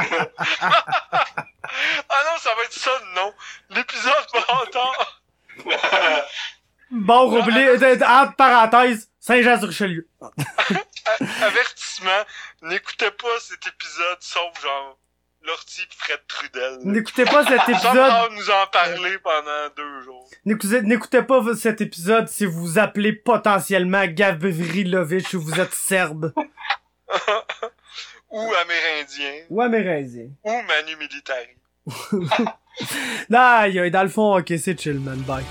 ah non, ça va être ça le nom. L'épisode bâtard. Bon, oublié, entre parenthèses, Saint-Jean-sur-Richelieu. A- Avertissement, n'écoutez pas cet épisode sauf genre Lortie Fred Trudel. N'écoutez pas cet épisode, nous en parler pendant deux jours. n'écoutez, n'écoutez pas cet épisode si vous appelez potentiellement Gavrilovitch ou vous êtes serbe. Ou Amérindien. Ou amérindien. Ou Manu Militari. Aïe, dans le fond, ok, c'est chill, man, bye.